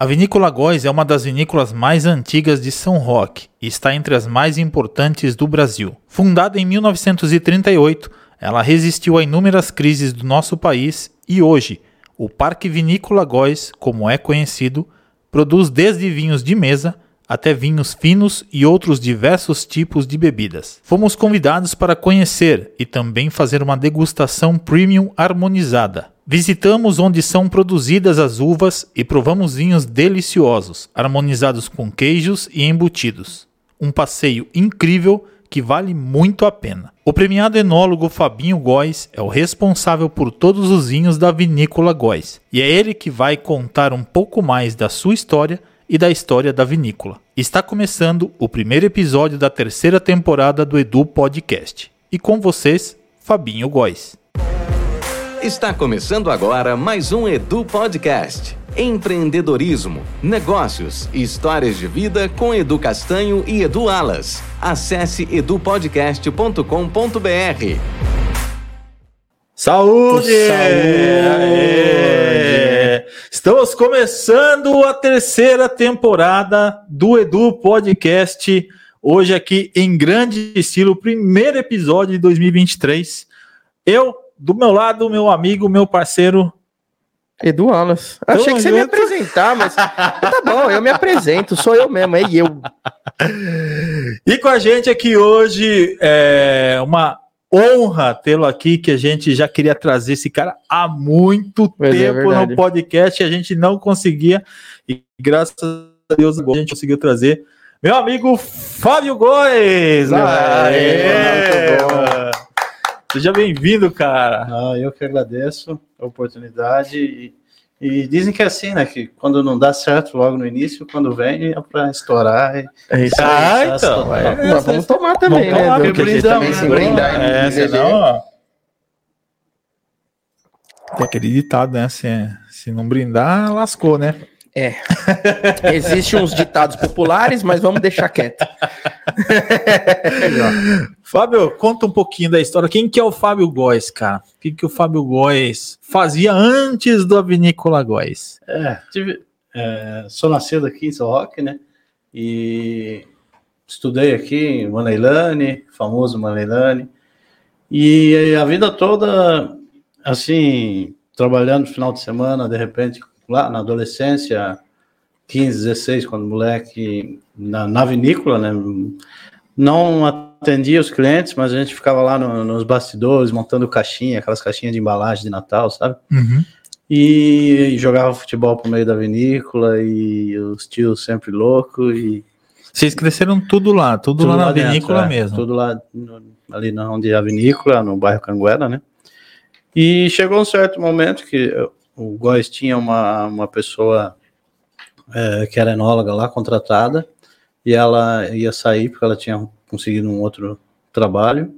A vinícola Góis é uma das vinícolas mais antigas de São Roque e está entre as mais importantes do Brasil. Fundada em 1938, ela resistiu a inúmeras crises do nosso país e hoje, o Parque Vinícola Góis, como é conhecido, produz desde vinhos de mesa até vinhos finos e outros diversos tipos de bebidas. Fomos convidados para conhecer e também fazer uma degustação premium harmonizada. Visitamos onde são produzidas as uvas e provamos vinhos deliciosos, harmonizados com queijos e embutidos. Um passeio incrível que vale muito a pena. O premiado enólogo Fabinho Góes é o responsável por todos os vinhos da vinícola Góes, e é ele que vai contar um pouco mais da sua história e da história da vinícola. Está começando o primeiro episódio da terceira temporada do Edu Podcast. E com vocês, Fabinho Góes. Está começando agora mais um Edu Podcast. Empreendedorismo, negócios e histórias de vida com Edu Castanho e Edu Alas. Acesse edupodcast.com.br. Saúde! Saúde! Estamos começando a terceira temporada do Edu Podcast. Hoje aqui em grande estilo, primeiro episódio de 2023. Eu, do meu lado, meu amigo, meu parceiro Edu Alas. Achei que você junto. me apresentar, mas tá bom, eu me apresento, sou eu mesmo, é eu. E com a gente aqui hoje é uma honra tê-lo aqui, que a gente já queria trazer esse cara há muito é tempo é no podcast e a gente não conseguia. E graças a Deus a gente conseguiu trazer meu amigo Fábio Góes. Seja bem-vindo, cara. Ah, eu que agradeço a oportunidade e e dizem que é assim, né? Que quando não dá certo logo no início, quando vem é pra estourar. E... É isso ah, aí. então. É, Mas vamos tomar também, vamos né? Tomar, porque brindamos, também se brindar. É, senão, ó. Tem aquele ditado, né? Se, se não brindar, lascou, né? É. Existem uns ditados populares, mas vamos deixar quieto. Fábio, conta um pouquinho da história. Quem que é o Fábio Góes, cara? O que, que o Fábio Góes fazia antes do Vinícola Góes? É, tive, é, sou nascido aqui em São Roque, né? E estudei aqui em Maneilane, famoso Maneilane. E a vida toda, assim, trabalhando no final de semana, de repente, lá na adolescência, 15, 16, quando moleque, na, na vinícola, né? Não atendia os clientes, mas a gente ficava lá no, nos bastidores, montando caixinha, aquelas caixinhas de embalagem de Natal, sabe? Uhum. E, e jogava futebol por meio da vinícola e os tios sempre loucos e vocês cresceram tudo lá, tudo, tudo lá, lá na dentro, vinícola é, mesmo. Tudo lá no, ali onde é a vinícola, no bairro Canguera, né? E chegou um certo momento que o Góis tinha uma, uma pessoa é, que era enóloga lá, contratada, e ela ia sair porque ela tinha conseguido um outro trabalho.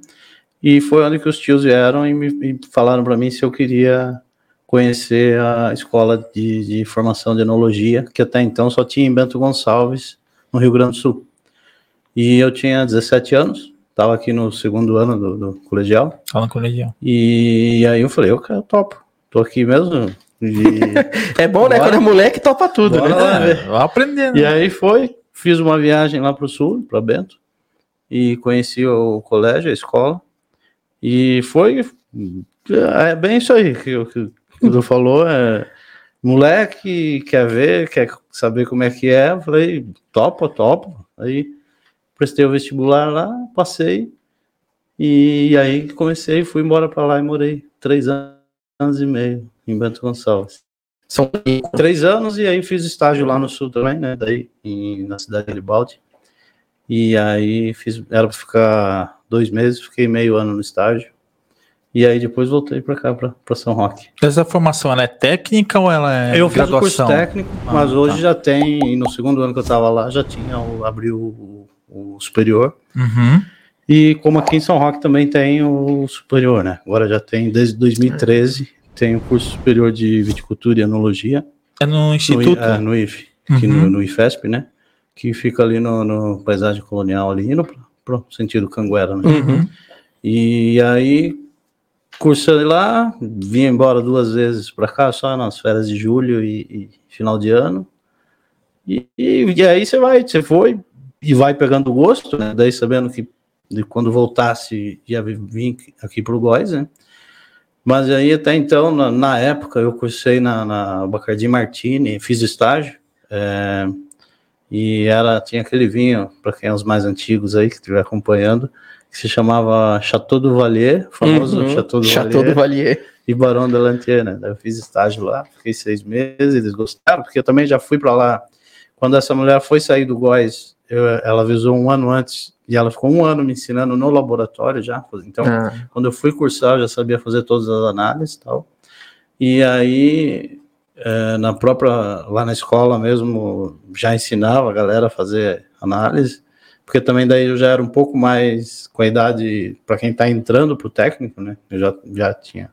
E foi onde que os tios vieram e me e falaram para mim se eu queria conhecer a escola de, de, formação de enologia, que até então só tinha em Bento Gonçalves, no Rio Grande do Sul. E eu tinha 17 anos, estava aqui no segundo ano do, do colegial. Fala colegial. E aí eu falei, eu, eu topo, tô aqui mesmo, é bom, né? Quando é moleque, topa tudo, Bora né? Lá, né? Vai aprendendo. E aí foi, fiz uma viagem lá para o sul, para Bento, e conheci o colégio, a escola, e foi é bem isso aí que, o que tu falou, é moleque quer ver, quer saber como é que é, eu falei, topa, topa, aí prestei o vestibular lá, passei, e aí comecei, fui embora para lá e morei três anos e meio em Bento Gonçalves. São três anos e aí fiz estágio lá no sul também, né? Daí em, na cidade de Garibaldi. E aí fiz, era para ficar dois meses, fiquei meio ano no estágio. E aí depois voltei para cá, para São Roque. Essa formação ela é técnica ou ela é Eu graduação? fiz o curso técnico, ah, mas hoje tá. já tem, no segundo ano que eu estava lá, já tinha, o, abriu o, o superior. Uhum. E como aqui em São Roque também tem o superior, né? Agora já tem desde 2013 tem o um curso superior de viticultura e enologia. É no Instituto? No, é, no IF, aqui uhum. no, no, IFESP, né? Que fica ali no, no paisagem colonial, ali no pro sentido Canguera, né? Uhum. E aí, cursei lá, vim embora duas vezes para cá, só nas férias de julho e, e, final de ano. E, e, aí você vai, você foi e vai pegando gosto, né? Daí sabendo que quando voltasse ia vir aqui para o Góis, né? Mas aí até então, na, na época, eu cursei na, na Bacardi Martini, fiz estágio, é, e era, tinha aquele vinho, para quem é os mais antigos aí, que estiver acompanhando, que se chamava Chateau do Valier, famoso Uhum, Chateau do Chateau Valier do Valier. e Barão da Lantier, né? Eu fiz estágio lá, fiquei seis meses, eles gostaram, porque eu também já fui para lá. Quando essa mulher foi sair do Góis, eu- ela avisou um ano antes, e ela ficou um ano me ensinando no laboratório já. Então, Ah, quando eu fui cursar, eu já sabia fazer todas as análises e tal. E aí, eh, na própria, lá na escola mesmo, já ensinava a galera a fazer análise, porque também daí eu já era um pouco mais com a idade, para quem está entrando para o técnico, né? Eu já, já tinha,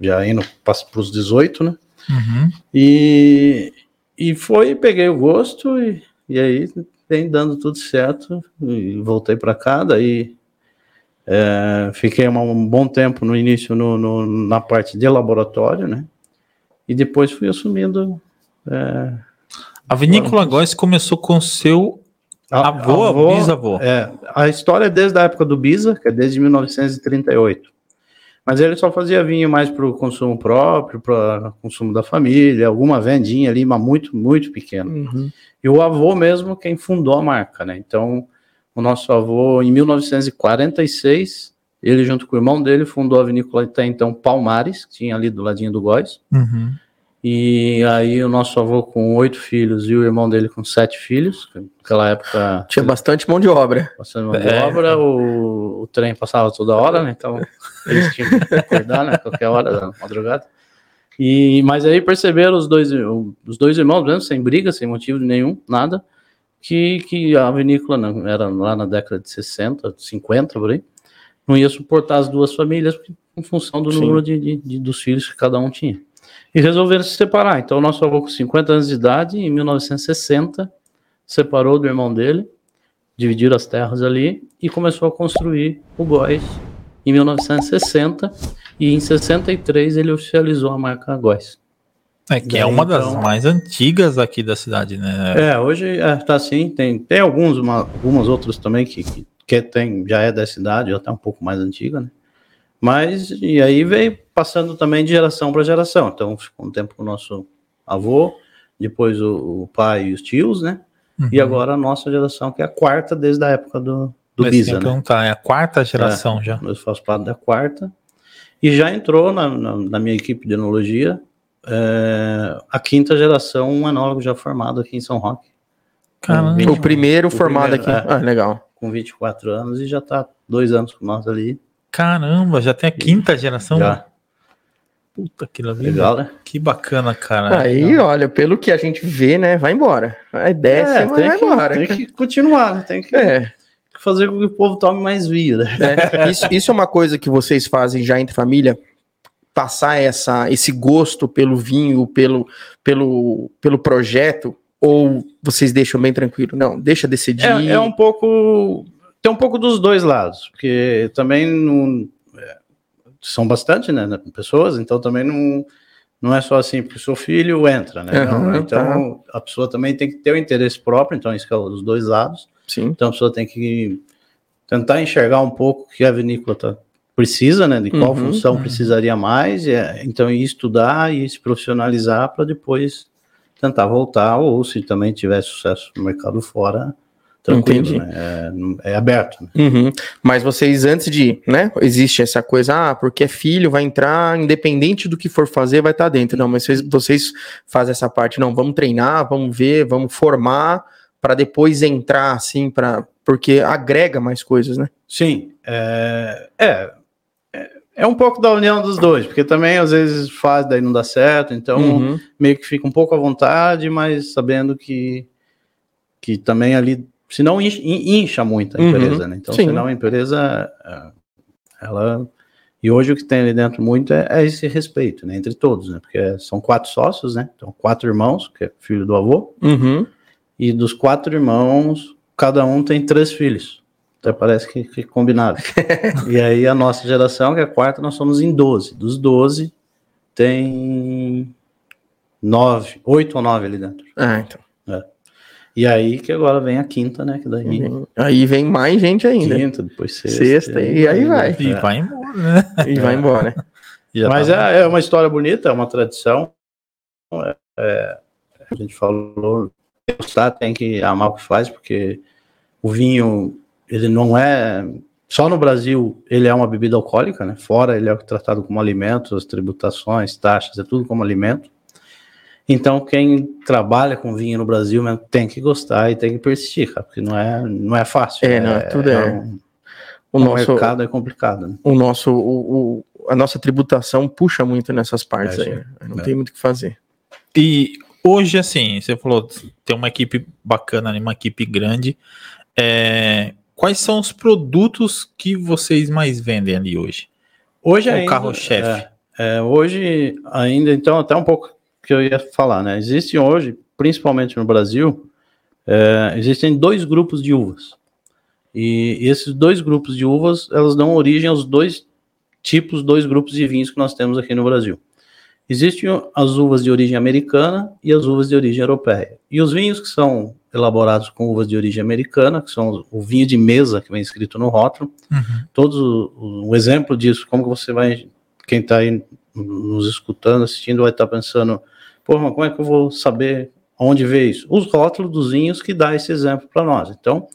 já indo para os 18, né? Uhum. E, e foi, peguei o gosto e, e aí vem dando tudo certo e voltei para cá, daí é, fiquei um bom tempo no início no, no- na parte de laboratório, né? E depois fui assumindo é, A vinícola Góis começou com seu avô, avô- bisavô. É, a história é desde a época do Bisa, que é desde 1938. Mas ele só fazia vinho mais para o consumo próprio, para consumo da família, alguma vendinha ali, mas muito, muito pequeno. uhum. E o avô mesmo quem fundou a marca, né? Então, o nosso avô, em 1946, ele junto com o irmão dele fundou a vinícola até então Palmares, que tinha ali do ladinho do Góis. Uhum. E aí o nosso avô com oito filhos e o irmão dele com sete filhos, que naquela época Tinha bastante mão de obra. passando mão de É. obra, o, o trem passava toda hora, né? Então eles tinham que acordar, né? Qualquer hora da madrugada. E, mas aí perceberam os dois, os dois irmãos, mesmo, sem briga, sem motivo nenhum, nada, que, que a vinícola não, era lá na década de 60, 50, por aí, não ia suportar as duas famílias em função do Sim. número de, de- de- dos filhos que cada um tinha. E resolveram se separar. Então, o nosso avô, com 50 anos de idade, em 1960, separou do irmão dele, dividiram as terras ali e começou a construir o Góis em 1960 e em 63 ele oficializou a marca Góis. É que é Daí, uma das então- mais antigas aqui da cidade, né? É, hoje é, tá assim, tem, tem alguns, uma- algumas outras também que, que, que tem, já é da cidade, já tá um pouco mais antiga, né? Mas, e aí veio passando também de geração para geração. Então, ficou um tempo com o nosso avô, depois o, o pai e os tios, né? E Uhum. agora a nossa geração, que é a quarta desde a época do, do Mas Bisa, tem que né? perguntar, é a quarta geração já. Eu faço parte da quarta. E já entrou na, na, na minha equipe de enologia é, a quinta geração, um enólogo já formado aqui em São Roque, Caramba. O primeiro O formado primeiro, aqui. é. Ah, legal. com 24 anos, e já está dois anos com nós ali. Caramba, já tem a quinta geração? Já. Puta que vida. Legal, né? Que bacana, cara. Aí, olha, pelo que a gente vê, né? Vai embora. Aí desce, É, mas tem, vai que, embora. tem que continuar, né? tem que É, fazer com que o povo tome mais né? é. Isso, isso é uma coisa que vocês fazem já entre família? Passar essa, esse gosto pelo vinho, pelo, pelo, pelo projeto? Ou vocês deixam bem tranquilo? Não, deixa decidir. É, é um pouco. Tem um pouco dos dois lados, porque também não, são bastante né, né, pessoas, então também não, não é só assim, porque seu filho entra, né? Não, então a pessoa também tem que ter o interesse próprio, então isso que é os dois lados. Sim. Então a pessoa tem que tentar enxergar um pouco o que a vinícola tá, precisa, né? De qual Uhum, função uhum. precisaria mais, e, é, então ir estudar e se profissionalizar para depois tentar voltar, ou se também tiver sucesso no mercado fora, tranquilo, Entendi. né? É, é aberto. Né? Uhum. Mas vocês, antes de, né? Existe essa coisa, ah, porque é filho, vai entrar, independente do que for fazer, vai estar dentro. Não, mas vocês, vocês fazem essa parte, não, vamos treinar, vamos ver, vamos formar, para depois entrar, assim, para porque agrega mais coisas, né? Sim, é, é, é, é um pouco da união dos dois, porque também às vezes faz, daí não dá certo, então Uhum. meio que fica um pouco à vontade, mas sabendo que, que também ali, senão incha, muito a Uhum, empresa, né? Então, sim. senão a empresa, é, ela. E hoje o que tem ali dentro muito é, é esse respeito, né? Entre todos, né? Porque são quatro sócios, né? Então, quatro irmãos, que é filho do avô, Uhum. e dos quatro irmãos, cada um tem três filhos. Até parece que, que combinado. e aí a nossa geração, que é a quarta, nós somos em 12. Dos 12, tem nove, oito ou nove ali dentro. Ah, então. E aí que agora vem a quinta, né? Que daí. Aí vem mais gente ainda. Quinta, depois sexta. Sexta, e aí vai. E É. vai embora, né? E vai embora. Já Mas tá- é, é uma história bonita, é uma tradição. É, é, a gente falou, gostar tem que amar o que faz, porque o vinho, ele não é. Só no Brasil ele é uma bebida alcoólica, né? Fora ele é tratado como alimento, as tributações, taxas, é tudo como alimento. Então, quem trabalha com vinho no Brasil mesmo tem que gostar e tem que persistir, cara, porque não é, não é fácil. É, não, tudo é- um- O o nosso, mercado é complicado. Né? o nosso, o, o- a nossa tributação puxa muito nessas partes É, aí. né? Não É. tem muito o que fazer. E hoje, assim, você falou, tem uma equipe bacana, ali, uma equipe grande. É, quais são os produtos que vocês mais vendem ali hoje? Hoje É o carro-chefe. É, é, hoje ainda, então, até um pouco que eu ia falar, né? Existem hoje, principalmente no Brasil, é, existem dois grupos de uvas. E esses dois grupos de uvas, elas dão origem aos dois tipos, dois grupos de vinhos que nós temos aqui no Brasil. Existem as uvas de origem americana e as uvas de origem europeia. E os vinhos que são elaborados com uvas de origem americana, que são o vinho de mesa, que vem escrito no rótulo, Uhum. todos o, o exemplo disso, como que você vai, quem está aí nos escutando, assistindo, vai estar pensando, como é que eu vou saber onde ver isso? Os rótulos dos vinhos que dá esse exemplo para nós. Então,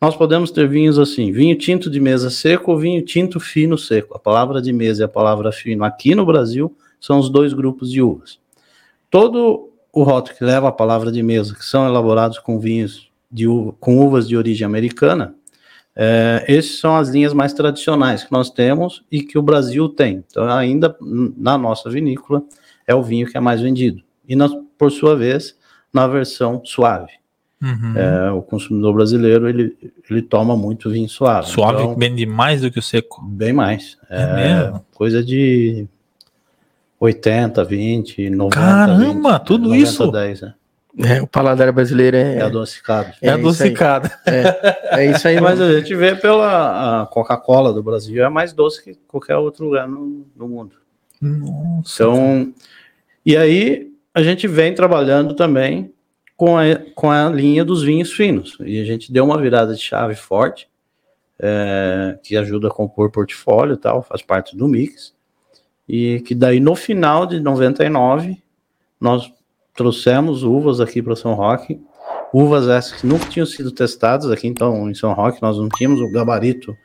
nós podemos ter vinhos assim, vinho tinto de mesa seco ou vinho tinto fino seco. A palavra de mesa e a palavra fino aqui no Brasil são os dois grupos de uvas. Todo o rótulo que leva a palavra de mesa, que são elaborados com vinhos de uva, com uvas de origem americana, é, essas são as linhas mais tradicionais que nós temos e que o Brasil tem. Então, ainda na nossa vinícola, é o vinho que é mais vendido. E, nós, por sua vez, na versão suave. Uhum. É, o consumidor brasileiro, ele, ele toma muito vinho suave. Suave Então, vende mais do que o seco. bem mais. É É, mesmo? coisa de 80, 20, 90. Caramba, 20, tudo 90, isso? 10, né? É, o paladar brasileiro É é, adocicado. É, É aí. adocicada. é isso aí. Mas a gente vê pela Coca-Cola do Brasil, é mais doce que qualquer outro lugar no, no mundo. Nossa. Então, e aí a gente vem trabalhando também com a, com a linha dos vinhos finos. E a gente deu uma virada de chave forte, é, que ajuda a compor portfólio e tal, faz parte do mix. E que daí no final de 99, nós trouxemos uvas aqui para São Roque, uvas essas que nunca tinham sido testadas aqui, então em São Roque nós não tínhamos o gabarito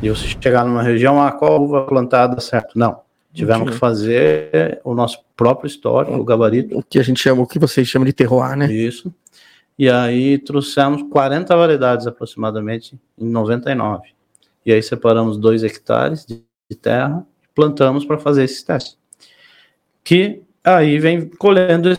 de você chegar numa região, ah, qual uva plantada certo? Não. Tivemos que fazer o nosso próprio histórico, o gabarito. O que a gente chama, o que vocês chamam de terroir, né? Isso. E aí trouxemos 40 variedades aproximadamente em 99. E aí separamos dois hectares de terra e plantamos para fazer esses testes. Que aí vem colhendo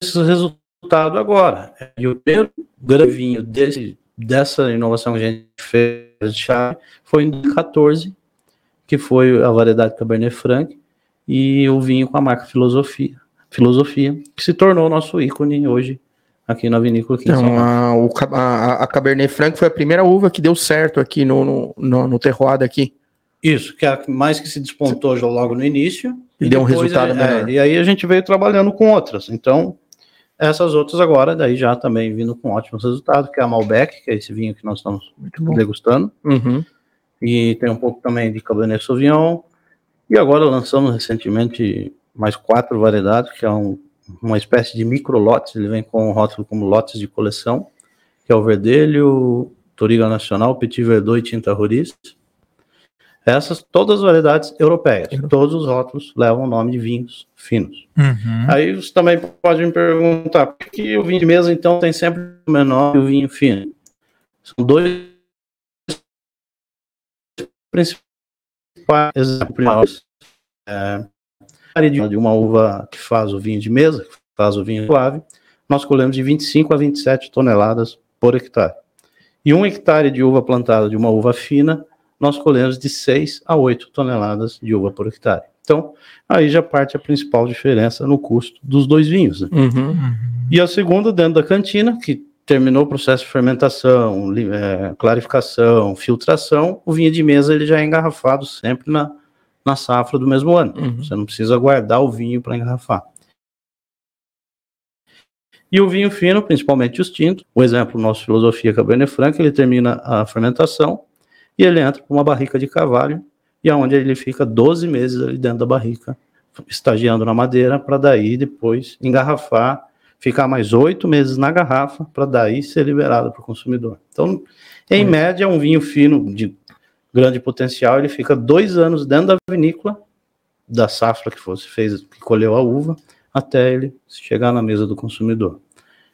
esse resultado agora. E o primeiro grande vinho desse, dessa inovação que a gente fez de chave foi em 2014, que foi a variedade Cabernet Franc e o vinho com a marca Filosofia. Filosofia, que se tornou nosso ícone hoje aqui na vinícola aqui Então, a, o a, a Cabernet Franc foi a primeira uva que deu certo aqui no, no, no, no daqui. Isso, que é a mais que se despontou já logo no início. E deu um resultado melhor. é, e aí a gente veio trabalhando com outras. Então, essas outras agora, daí já também vindo com ótimos resultados, que é a Malbec, que é esse vinho que nós estamos bom. degustando. Uhum. E tem um pouco também de Cabernet Sauvignon. E agora lançamos recentemente mais quatro variedades, que é um- uma espécie de micro lotes. Ele vem com um rótulo como lotes de coleção, que é o Verdelho, Toriga Nacional, Petit Verdot e Tinta Roriz. Essas todas as variedades europeias. Todos os rótulos levam o nome de vinhos finos. Uhum. Aí você também pode me perguntar, por que o vinho de mesa então tem sempre o menor e o vinho fino? São dois principais exemplos. É, de uma uva que faz o vinho de mesa, que faz o vinho suave, nós colhemos de 25 a 27 toneladas por hectare. E um hectare de uva plantada de uma uva fina, nós colhemos de 6 a 8 toneladas de uva por hectare. Então, aí já parte a principal diferença no custo dos dois vinhos. né? Uhum. E a segunda, dentro da cantina, que terminou o processo de fermentação, eh, clarificação, filtração, o vinho de mesa ele já é engarrafado sempre na, na safra do mesmo ano. Uhum. Você não precisa guardar o vinho para engarrafar. E o vinho fino, principalmente os tintos, o exemplo, nosso filosofia Cabernet Franc, ele termina a fermentação e ele entra para uma barrica de carvalho, e aonde ele fica 12 meses ali dentro da barrica, estagiando na madeira, para daí depois engarrafar, ficar mais oito meses na garrafa, para daí ser liberado para o consumidor. Então, em média, um vinho fino de grande potencial, ele fica dois anos dentro da vinícola, da safra que você fez, que colheu a uva, até ele chegar na mesa do consumidor.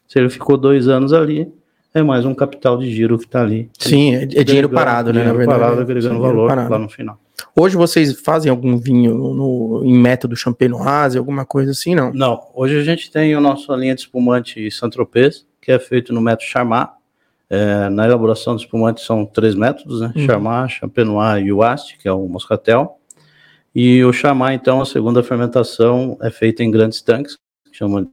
Se ele ficou dois anos ali, é mais um capital de giro que está ali. Sim, é, é dinheiro parado, né? Dinheiro na verdade. parado, agregando valor parado. lá no final. Hoje vocês fazem algum vinho no, em método champenoise, alguma coisa assim, não? Não, hoje a gente tem a nossa linha de espumante Saint-Tropez, que é feito no método Charmat. É, na elaboração do espumante são três métodos, né? Uhum. Charmat, Champenois e Uast, que é o moscatel. E o Charmat, então, a segunda fermentação é feita em grandes tanques, que chama,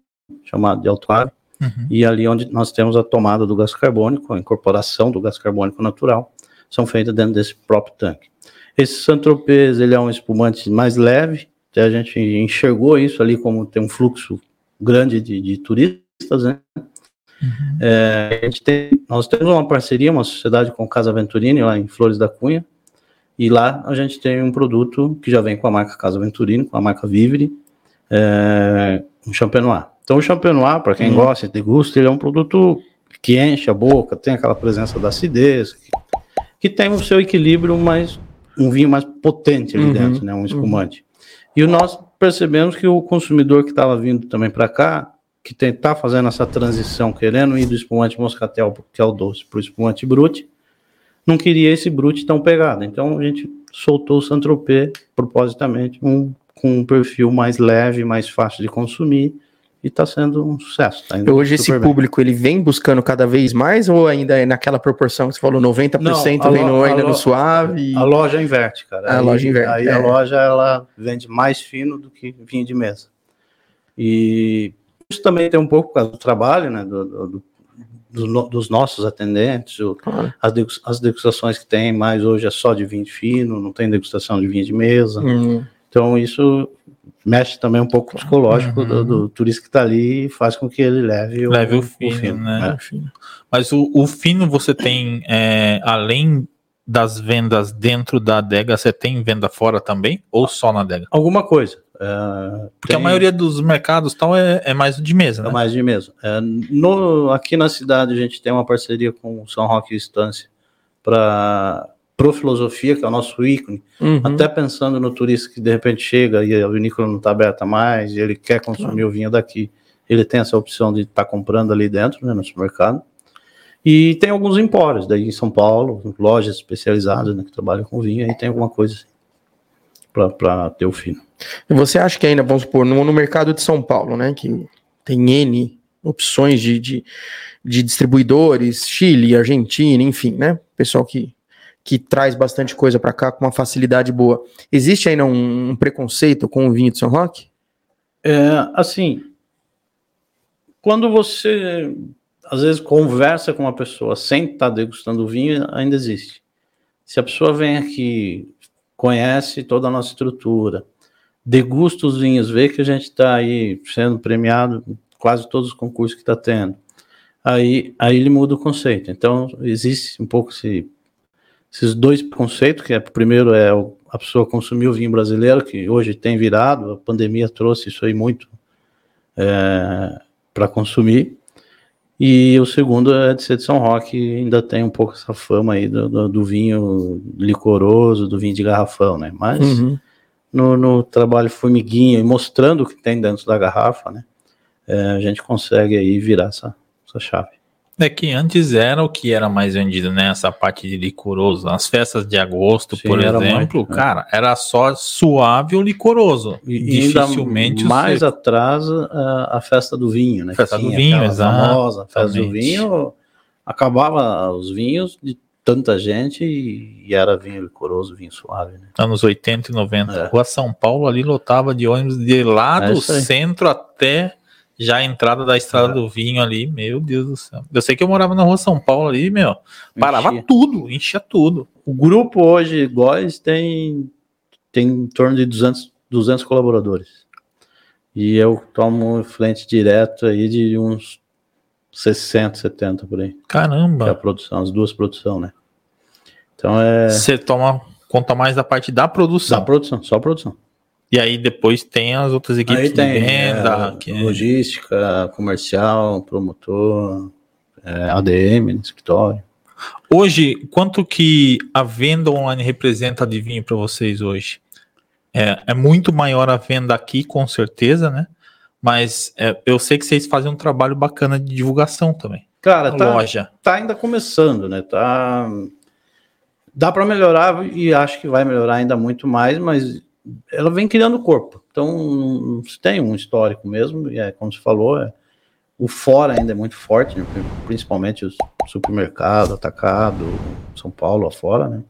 chamado de altuário. Uhum. E ali onde nós temos a tomada do gás carbônico, a incorporação do gás carbônico natural, são feitas dentro desse próprio tanque. Esse Saint-Tropez, ele é um espumante mais leve, até a gente enxergou isso ali como tem um fluxo grande de, de turistas, né? Uhum. É, a gente tem, nós temos uma parceria, uma sociedade com Casa Venturini, lá em Flores da Cunha, e lá a gente tem um produto que já vem com a marca Casa Venturini, com a marca Vivere, é, um Champenois. Então o Champenois, para quem Uhum. gosta e degusta, ele é um produto que enche a boca, tem aquela presença da acidez, que, que tem o seu equilíbrio, mas um vinho mais potente ali Uhum. dentro, né, um espumante. E o nós percebemos que o consumidor que estava vindo também para cá, que está fazendo essa transição, querendo ir do espumante moscatel, que é o doce, para o espumante brute, não queria esse brute tão pegado. Então a gente soltou o Saint-Tropez propositamente, um, com um perfil mais leve, mais fácil de consumir, e está sendo um sucesso. Tá Hoje esse bem. público, ele vem buscando cada vez mais ou ainda é naquela proporção que você falou, 90% Não, a vem no, ainda no suave? e- A loja inverte, cara. A Aí- loja inverte, Aí é. a loja ela vende mais fino do que vinho de mesa. E isso também tem um pouco por causa do trabalho, né? do- do- do- dos nossos atendentes, o- Claro. as, as degustações que tem, mais hoje é só de vinho fino, não tem degustação de vinho de mesa. Hum, Então isso mexe também um pouco o psicológico Uhum. do, do turista que está ali e faz com que ele leve, Leve o fino, né? enfim. Mas o, o fino você tem, é, além das vendas dentro da adega, você tem venda fora também? Ou só na adega? Alguma coisa. É, Porque a tem- maioria dos mercados tal é, é mais de mesa, É né? mais de mesmo. É, no, aqui na cidade a gente tem uma parceria com o São Roque Estância para Pro Filosofia, que é o nosso ícone, Uhum. até pensando no turista que de repente chega e a vinícola não está aberta mais e ele quer consumir o vinho daqui, ele tem essa opção de estar comprando ali dentro, né, no supermercado. E tem alguns empórios daí em São Paulo, lojas especializadas né, que trabalham com vinho, aí tem alguma coisa assim, para ter o fino. E você acha que ainda, vamos supor, no, no mercado de São Paulo, né, que tem N opções de, de, de distribuidores, Chile, Argentina, enfim, né, pessoal que, que traz bastante coisa para cá com uma facilidade boa. Existe ainda um, um preconceito com o vinho de São Roque? É, assim, quando você às vezes conversa com uma pessoa sem estar degustando o vinho, ainda existe. Se a pessoa vem aqui, conhece toda a nossa estrutura, degusta os vinhos, vê que a gente está aí sendo premiado em quase todos os concursos que está tendo, aí, aí ele muda o conceito. Então, existe um pouco esse, esses dois conceitos, que é, primeiro é a pessoa consumir o vinho brasileiro, que hoje tem virado, a pandemia trouxe isso aí muito para consumir. E o segundo é de ser de São Roque, ainda tem um pouco essa fama aí do, do, do vinho licoroso, do vinho de garrafão, né? Mas Uhum. no, no trabalho formiguinha e mostrando o que tem dentro da garrafa, né? é, a gente consegue aí virar essa, essa chave. É que antes era o que era mais vendido, né? Essa parte de licoroso. As festas de agosto, Sim, por exemplo, muito, né? cara, era só suave ou licoroso. E, Dificilmente mais você- atrás a, a festa do vinho, né? Festa do vinho, exato, famosa festa do vinho, acabava os vinhos de tanta gente e, e era vinho licoroso, vinho suave, né? anos 80 e 90. É. Rua São Paulo ali lotava de ônibus de lá É do centro até já a entrada da estrada do vinho ali. Meu Deus do céu. Eu sei que eu morava na Rua São Paulo ali, meu. Parava Enchia. tudo, enchia tudo. O grupo hoje, Góis, tem, tem em torno de 200, 200 colaboradores. E eu tomo frente direto aí de uns 60, 70 por aí. Que é a Caramba. produção, as duas produções, né? Então é. Você toma conta mais da parte da produção. Da produção, só produção. E aí depois tem as outras equipes Aí tem de venda. é, que é- logística, comercial, promotor, é, ADM no escritório. Hoje, quanto que a venda online representa de vinho para vocês hoje? É, é muito maior a venda aqui, com certeza, né? Mas é, eu sei que vocês fazem um trabalho bacana de divulgação também. Cara, tá, loja. tá ainda começando, né? Tá dá para melhorar e acho que vai melhorar ainda muito mais, mas ela vem criando corpo. Então, não se tem um histórico mesmo, e é como você falou, é, o fora ainda é muito forte, né? principalmente os supermercados, atacado, São Paulo afora, né?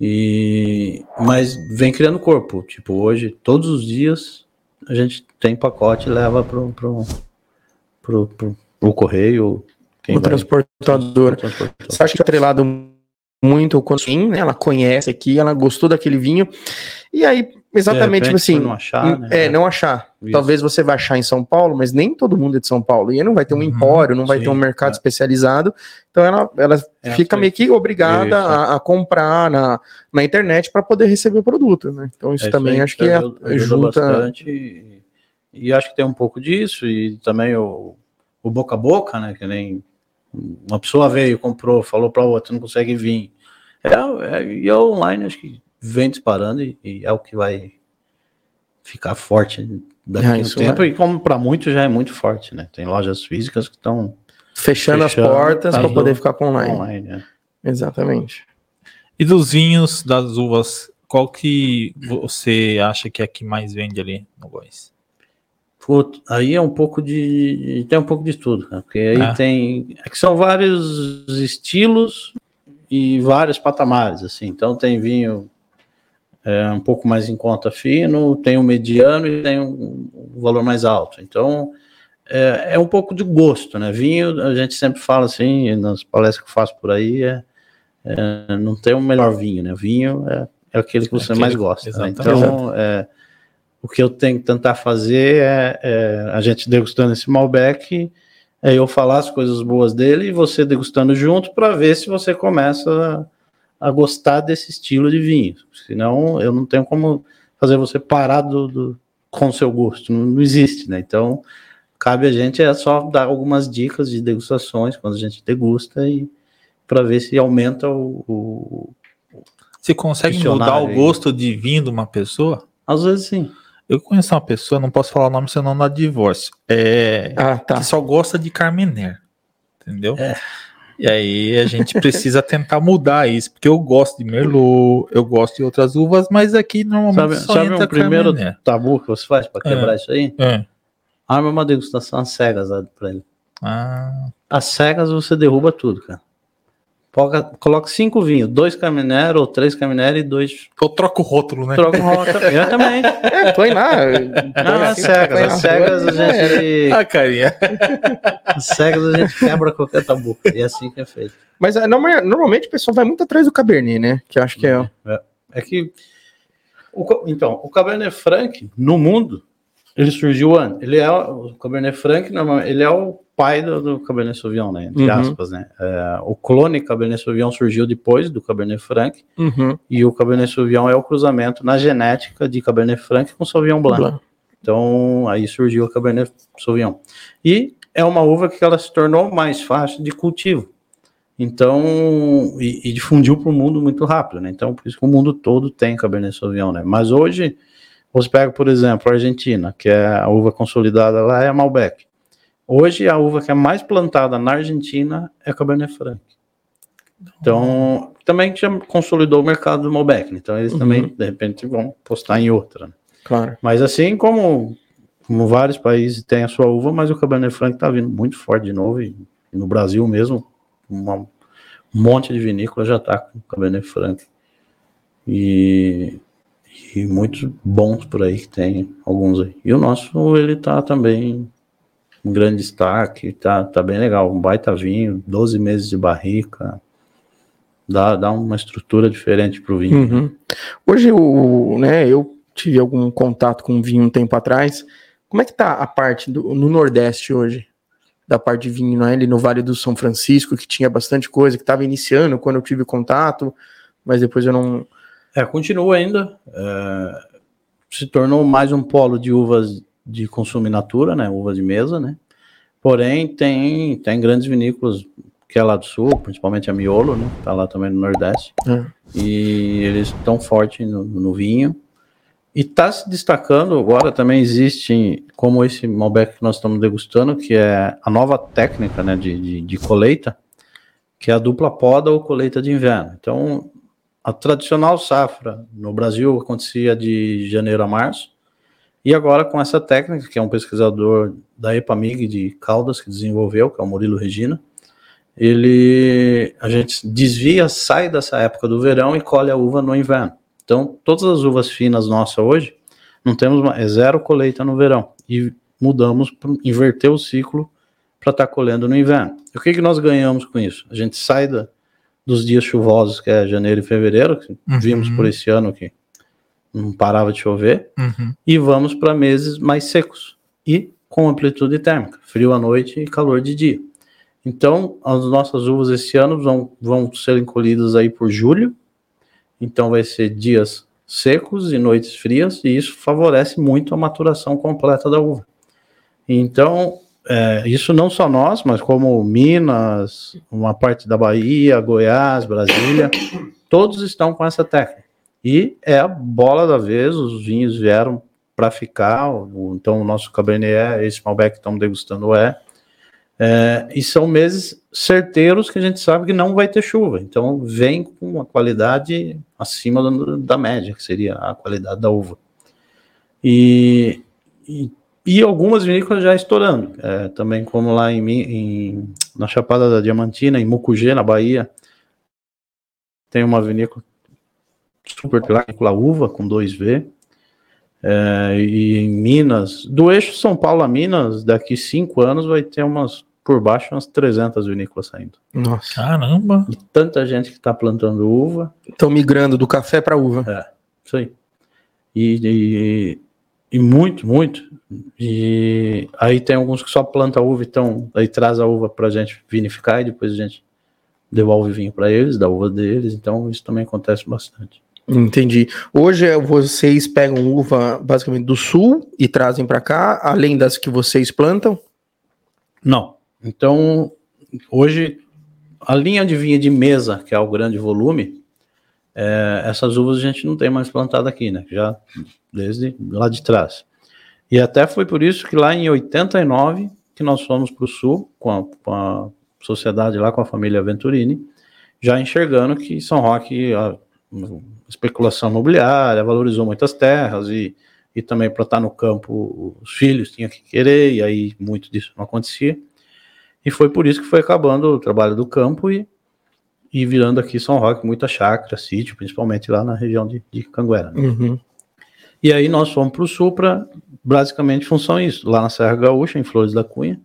E mas vem criando corpo. Tipo, hoje, todos os dias, a gente tem pacote e leva pro, pro, pro, pro, pro correio. Quem O transportador. transportador. Você acha que atrelado muito com sim, né? Ela conhece aqui, ela gostou daquele vinho. E aí, exatamente, tipo repente, assim. não achar, né? É, não achar. Isso. Talvez você vai achar em São Paulo, mas nem todo mundo é de São Paulo. E aí não vai ter um Uhum, empório, não vai sim, ter um mercado é. especializado. Então ela, ela É, fica sim. meio que obrigada Isso. a, a comprar na, na internet para poder receber o produto. Né? Então isso É também aí, acho que é, ajuda, ajuda junta. bastante. E, e acho que tem um pouco disso, e também o, o boca a boca, né? Que nem uma pessoa veio, comprou, falou para outra, não consegue vir. É, é, e a online acho que vem disparando e, e é o que vai ficar forte daqui Ah, a um tempo, vai. e como para muitos já é muito forte, né? Tem lojas físicas que estão Fechando, Fechando, as portas para poder ficar com online. online. né? Exatamente. E dos vinhos, das uvas, qual que você acha que é a que mais vende ali no Góis? Puta, aí é um pouco de. Tem um pouco de tudo, cara, porque aí Ah. tem. É que são vários estilos e vários patamares, assim. Então tem vinho é, um pouco mais em conta fino, tem um mediano e tem um, um valor mais alto. Então é, é um pouco de gosto, né? Vinho, a gente sempre fala assim, e nas palestras que eu faço por aí, é, é, não tem o melhor vinho, né? Vinho é, é aquele que você aquele- mais gosta. né? exatamente. Então, é, o que eu tenho que tentar fazer é, é a gente degustando esse Malbec, é eu falar as coisas boas dele e você degustando junto para ver se você começa a, a gostar desse estilo de vinho. Senão, eu não tenho como fazer você parar do, do- com o seu gosto. Não, não existe, né? Então, cabe a gente é só dar algumas dicas de degustações quando a gente degusta e para ver se aumenta o, o- Você consegue mudar o gosto de vinho de uma pessoa? às vezes sim. Eu conheço uma pessoa, não posso falar o nome senão dá divórcio. É, Ah, tá. que só gosta de Carmener. Entendeu? É. E aí a gente precisa tentar mudar isso, porque eu gosto de Merlot, eu gosto de outras uvas, mas aqui normalmente Sabe, só sabe entra um primeiro Carmener. tabu que você faz para quebrar isso aí? É. Arma uma degustação às cegas para ele. Ah, Às cegas você derruba tudo, cara. Coloca, coloca cinco vinhos, dois Caminero ou três Caminero e dois. eu troco o rótulo, né? Troca um rota. Exatamente. É, põe lá. Não, às cegas. Às cegas a gente. Ah, carinha. Às cegas a gente quebra qualquer tabu. E é assim que é feito. Mas é, norma- normalmente o pessoal vai muito atrás do Cabernet, né? Que eu acho que é. É que. o então, o Cabernet Franc, no mundo, ele surgiu antes. Ele é o Cabernet Franc, ele é o pai do, do Cabernet Sauvignon, né? Entre Uhum. aspas, né? É, o clone Cabernet Sauvignon surgiu depois do Cabernet Franc. Uhum. E o Cabernet Sauvignon é o cruzamento na genética de Cabernet Franc com Sauvignon Blanc. Blanc. Então, aí surgiu o Cabernet Sauvignon. E é uma uva que ela se tornou mais fácil de cultivo. Então, e, e difundiu para o mundo muito rápido, né? Então, por isso que o mundo todo tem Cabernet Sauvignon, né? Mas hoje, você pega, por exemplo, a Argentina, que é a uva consolidada lá, é a Malbec. Hoje, a uva que é mais plantada na Argentina é Cabernet Franc. Então, também já consolidou o mercado do Malbec, né? Então eles Uhum. também, de repente, vão postar em outra. né? Claro. Mas assim como, como vários países têm a sua uva, mas o Cabernet Franc está vindo muito forte de novo, e, e no Brasil mesmo, uma- um monte de vinícola já está com Cabernet Franc. E, e muitos bons por aí que tem, alguns aí. E o nosso, ele tá também um grande destaque, tá, tá bem legal, um baita vinho, 12 meses de barrica, dá, dá uma estrutura diferente pro vinho. Uhum. Hoje, o, né, eu tive algum contato com vinho um tempo atrás. Como é que tá a parte do, no Nordeste hoje? da parte de vinho, né? Ali no Vale do São Francisco, que tinha bastante coisa, que estava iniciando quando eu tive contato, mas depois eu não. É, continua ainda. É, se tornou mais um polo de uvas de consumo in natura, né? Uvas de mesa, né? Porém, tem, tem grandes vinícolas que é lá do sul, principalmente a Miolo, né? Tá lá também no Nordeste. É. E eles estão fortes no, no, vinho. E está se destacando agora também existe, como esse Malbec que nós estamos degustando, que é a nova técnica né, de, de, de colheita, que é a dupla poda ou colheita de inverno. Então, a tradicional safra no Brasil acontecia de janeiro a março, e agora com essa técnica, que é um pesquisador da EPAMIG de Caldas que desenvolveu, que é o Murilo Regina, ele a gente desvia, sai dessa época do verão e colhe a uva no inverno. Então, todas as uvas finas nossas hoje, não temos uma, é zero colheita no verão e mudamos para inverter o ciclo para estar tá colhendo no inverno. E o que, que nós ganhamos com isso? A gente sai da, dos dias chuvosos, que é janeiro e fevereiro, que uhum. vimos por esse ano que não parava de chover, uhum. e vamos para meses mais secos e com amplitude térmica, frio à noite e calor de dia. Então, as nossas uvas esse ano vão, vão ser colhidas aí por julho. Então, vai ser dias secos e noites frias, e isso favorece muito a maturação completa da uva. Então, é, isso não só nós, mas como Minas, uma parte da Bahia, Goiás, Brasília, todos estão com essa técnica. E é a bola da vez, os vinhos vieram para ficar. Então, o nosso Cabernet esse Malbec que estamos degustando é. É, e são meses certeiros que a gente sabe que não vai ter chuva. Então vem com uma qualidade acima do, da média, que seria a qualidade da uva. E, e, e algumas vinícolas já estourando. É, também como lá em, em, na Chapada da Diamantina, em Mucugê, na Bahia, tem uma vinícola super vinícola uva com 2V. É, e em Minas, do eixo São Paulo a Minas, daqui cinco anos vai ter umas, por baixo, umas 300 vinícolas saindo. Nossa. Caramba! E tanta gente que está plantando uva. Estão migrando do café para uva. É, isso aí. E, e, e, muito, muito. E aí tem alguns que só plantam uva, então aí traz a uva para a gente vinificar e depois a gente devolve vinho para eles, da uva deles. Então isso também acontece bastante. Entendi. Hoje é, vocês pegam uva basicamente do sul e trazem para cá, além das que vocês plantam? Não. Então, hoje, a linha de vinha de mesa, que é o grande volume, é, essas uvas a gente não tem mais plantado aqui, né? Já desde lá de trás. E até foi por isso que lá em 89 que nós fomos para o sul com a, com a, sociedade lá, com a família Venturini, já enxergando que São Roque, a, especulação imobiliária, valorizou muitas terras e, e também para estar no campo os filhos tinham que querer, e aí muito disso não acontecia. E foi por isso que foi acabando o trabalho do campo e, e virando aqui São Roque muita chácara, sítio, principalmente lá na região de, de Canguera. Né? Uhum. E aí nós fomos para o sul para basicamente função isso, lá na Serra Gaúcha, em Flores da Cunha.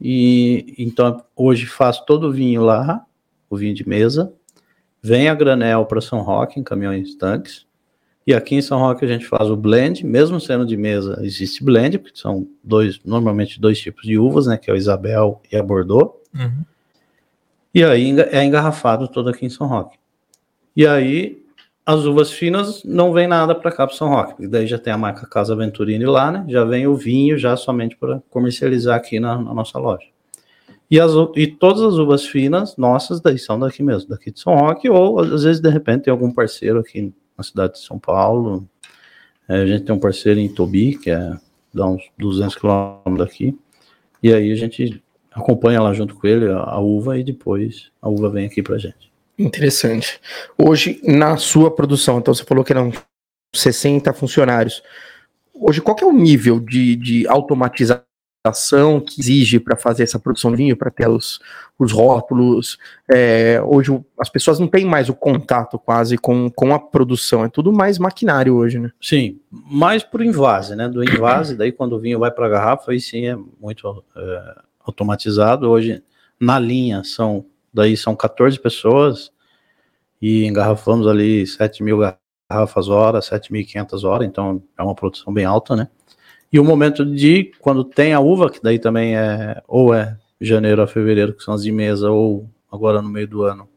E então hoje faço todo o vinho lá, o vinho de mesa, vem a granel para São Roque em caminhões tanques. E aqui em São Roque a gente faz o blend, mesmo sendo de mesa, existe blend, porque são dois, normalmente dois tipos de uvas, né, que é o Isabel e a Bordeaux. Uhum. E aí é engarrafado todo aqui em São Roque. E aí as uvas finas não vem nada para cá para São Roque, daí já tem a marca Casa Venturini lá, né? Já vem o vinho já somente para comercializar aqui na, na nossa loja. E, as, e todas as uvas finas nossas daí são daqui mesmo, daqui de São Roque, ou às vezes de repente tem algum parceiro aqui na cidade de São Paulo. É, a gente tem um parceiro em Tobi, que é dá uns 200 quilômetros daqui. E aí a gente acompanha lá junto com ele a, a uva e depois a uva vem aqui pra gente. Interessante. Hoje, na sua produção, então você falou que eram 60 funcionários. Hoje, qual é o nível de, de automatização ação que exige para fazer essa produção de vinho, para ter os, os rótulos. É, hoje as pessoas não têm mais o contato quase com, com a produção, é tudo mais maquinário hoje, né? Sim, mais por invase, né? Do invase, daí quando o vinho vai para a garrafa, aí sim é muito é, automatizado. Hoje na linha são daí são 14 pessoas e engarrafamos ali 7 mil garrafas hora, 7.500 horas, então é uma produção bem alta, né? E o momento de quando tem a uva, que daí também é ou é janeiro a fevereiro, que são as de mesa, ou agora no meio do ano,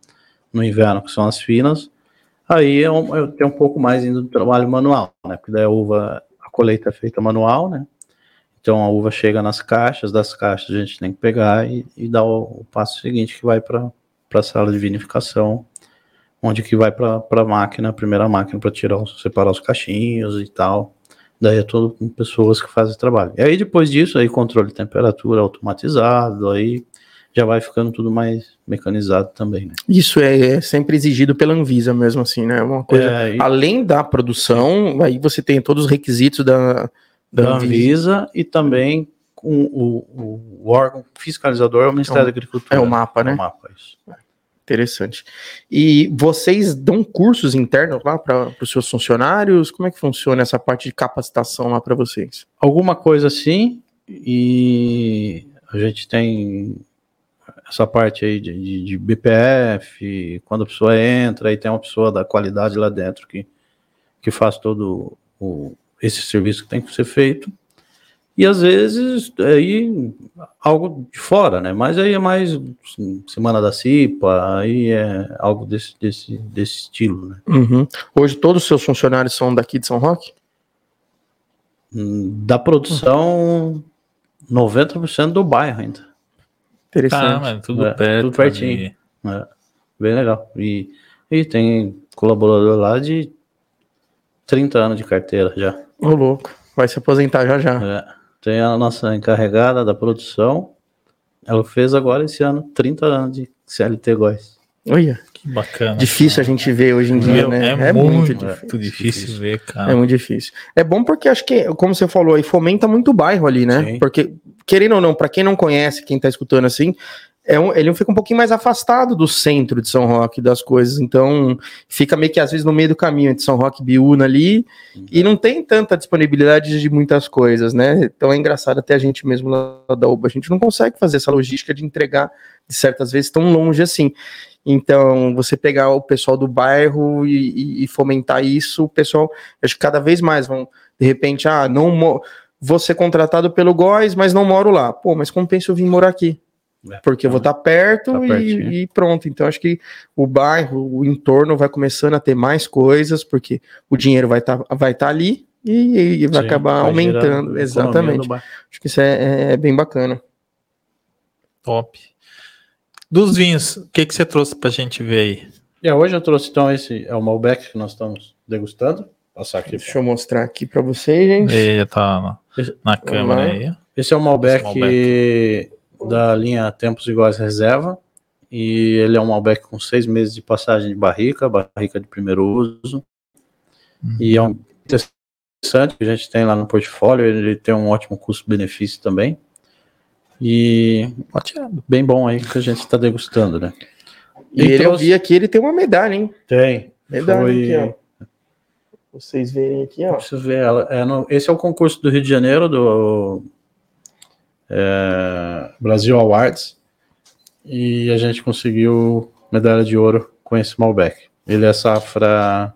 no inverno, que são as finas, aí é um, eu tenho um pouco mais ainda do trabalho manual, né? Porque daí a uva, a colheita é feita manual, né? Então a uva chega nas caixas, das caixas a gente tem que pegar e, e dar o, o, passo seguinte que vai para a sala de vinificação, onde que vai para a máquina, a primeira máquina para tirar, separar os cachinhos e tal. Daí é tudo com pessoas que fazem trabalho. E aí depois disso, aí controle de temperatura automatizado, aí já vai ficando tudo mais mecanizado também, né? Isso é, é sempre exigido pela Anvisa mesmo assim, né? Uma coisa, é, e... além da produção, aí você tem todos os requisitos da, da, da Anvisa. E também com o, o, órgão fiscalizador é o Ministério é da Agricultura. É o mapa, né? É o mapa, isso. Interessante. E vocês dão cursos internos lá para os seus funcionários? Como é que funciona essa parte de capacitação lá para vocês? Alguma coisa assim, e a gente tem essa parte aí de, de, de BPF, quando a pessoa entra, aí tem uma pessoa da qualidade lá dentro que, que faz todo o, esse serviço que tem que ser feito. E às vezes aí algo de fora, né? Mas aí é mais semana da CIPA, aí é algo desse, desse, desse estilo, né? Uhum. Hoje todos os seus funcionários são daqui de São Roque? Hum, da produção, 90% do bairro ainda. Interessante. Ah, mas tudo é, perto. Tudo pertinho. É, bem legal. E, e tem colaborador lá de 30 anos de carteira já. Ô, louco. Vai se aposentar já já. É. Tem a nossa encarregada da produção. Ela fez agora esse ano 30 anos de CLT Góis. Olha. Que bacana. Difícil cara. a gente ver hoje em dia, Meu, né? É, é muito, muito, difícil, difícil ver, cara. É muito difícil. É bom porque acho que, como você falou aí, fomenta muito o bairro ali, né? Sim. Porque, querendo ou não, para quem não conhece, quem tá escutando assim, é um, ele fica um pouquinho mais afastado do centro de São Roque das coisas, então fica meio que às vezes no meio do caminho entre São Roque e Biúna ali, uhum. e não tem tanta disponibilidade de muitas coisas, né? Então é engraçado até a gente mesmo lá da UBA, a gente não consegue fazer essa logística de entregar de certas vezes tão longe assim. Então, você pegar o pessoal do bairro e, e, e fomentar isso, o pessoal, acho que cada vez mais vão, de repente, ah, não vou ser contratado pelo Góis, mas não moro lá. Pô, mas compensa eu vir morar aqui porque eu vou estar tá perto tá e, e, pronto. Então, acho que o bairro, o entorno vai começando a ter mais coisas, porque o dinheiro vai estar tá, vai tá ali e, e vai Sim, acabar vai aumentando. Exatamente. Acho que isso é, é, bem bacana. Top. Dos vinhos, o que, que você trouxe para a gente ver aí? É, hoje eu trouxe então esse é o Malbec que nós estamos degustando. Passar aqui. Deixa eu mostrar aqui para vocês, gente. Ele tá na, na câmera aí. Esse é o Malbec, Malbec da linha Tempos Iguais Reserva. E ele é um Malbec com seis meses de passagem de barrica, barrica de primeiro uso. Uhum. E é um interessante que a gente tem lá no portfólio. Ele tem um ótimo custo-benefício também. E bem bom aí que a gente está degustando, né? E, e ele, trouxe... eu vi aqui, ele tem uma medalha, hein? Tem. Medalha Foi... aqui, ó. Vocês verem aqui, ó. Preciso ver ela. É no... Esse é o concurso do Rio de Janeiro, do é, Brasil Awards, e a gente conseguiu medalha de ouro com esse Malbec. Ele é safra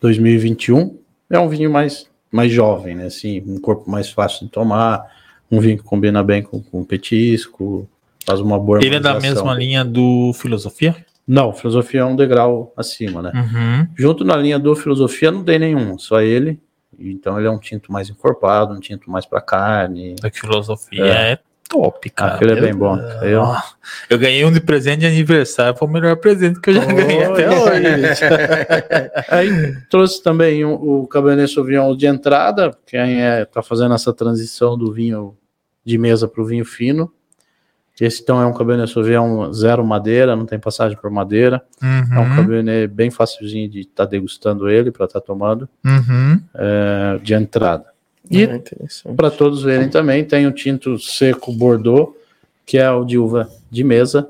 2021, é um vinho mais, mais jovem, né? Assim, um corpo mais fácil de tomar, um vinho que combina bem com, com petisco, faz uma boa Ele é da mesma linha do Filosofia? Não, Filosofia é um degrau acima, né? Uhum. Junto na linha do Filosofia não tem nenhum, só ele então ele é um tinto mais encorpado, um tinto mais para carne. A filosofia é, é top, cara. Aquele é bem bom. Eu... eu ganhei um de presente de aniversário, foi o melhor presente que eu já oh, ganhei até hoje. Aí trouxe também o, o Cabernet Sauvignon de entrada, quem é, tá fazendo essa transição do vinho de mesa para o vinho fino. Esse então é um Cabernet Sauvignon zero madeira, não tem passagem por madeira. Uhum. É um Cabernet bem facilzinho de estar tá degustando ele para estar tá tomando uhum. é, de entrada. E ah, para todos verem também, tem o tinto seco Bordeaux, que é o de uva de mesa.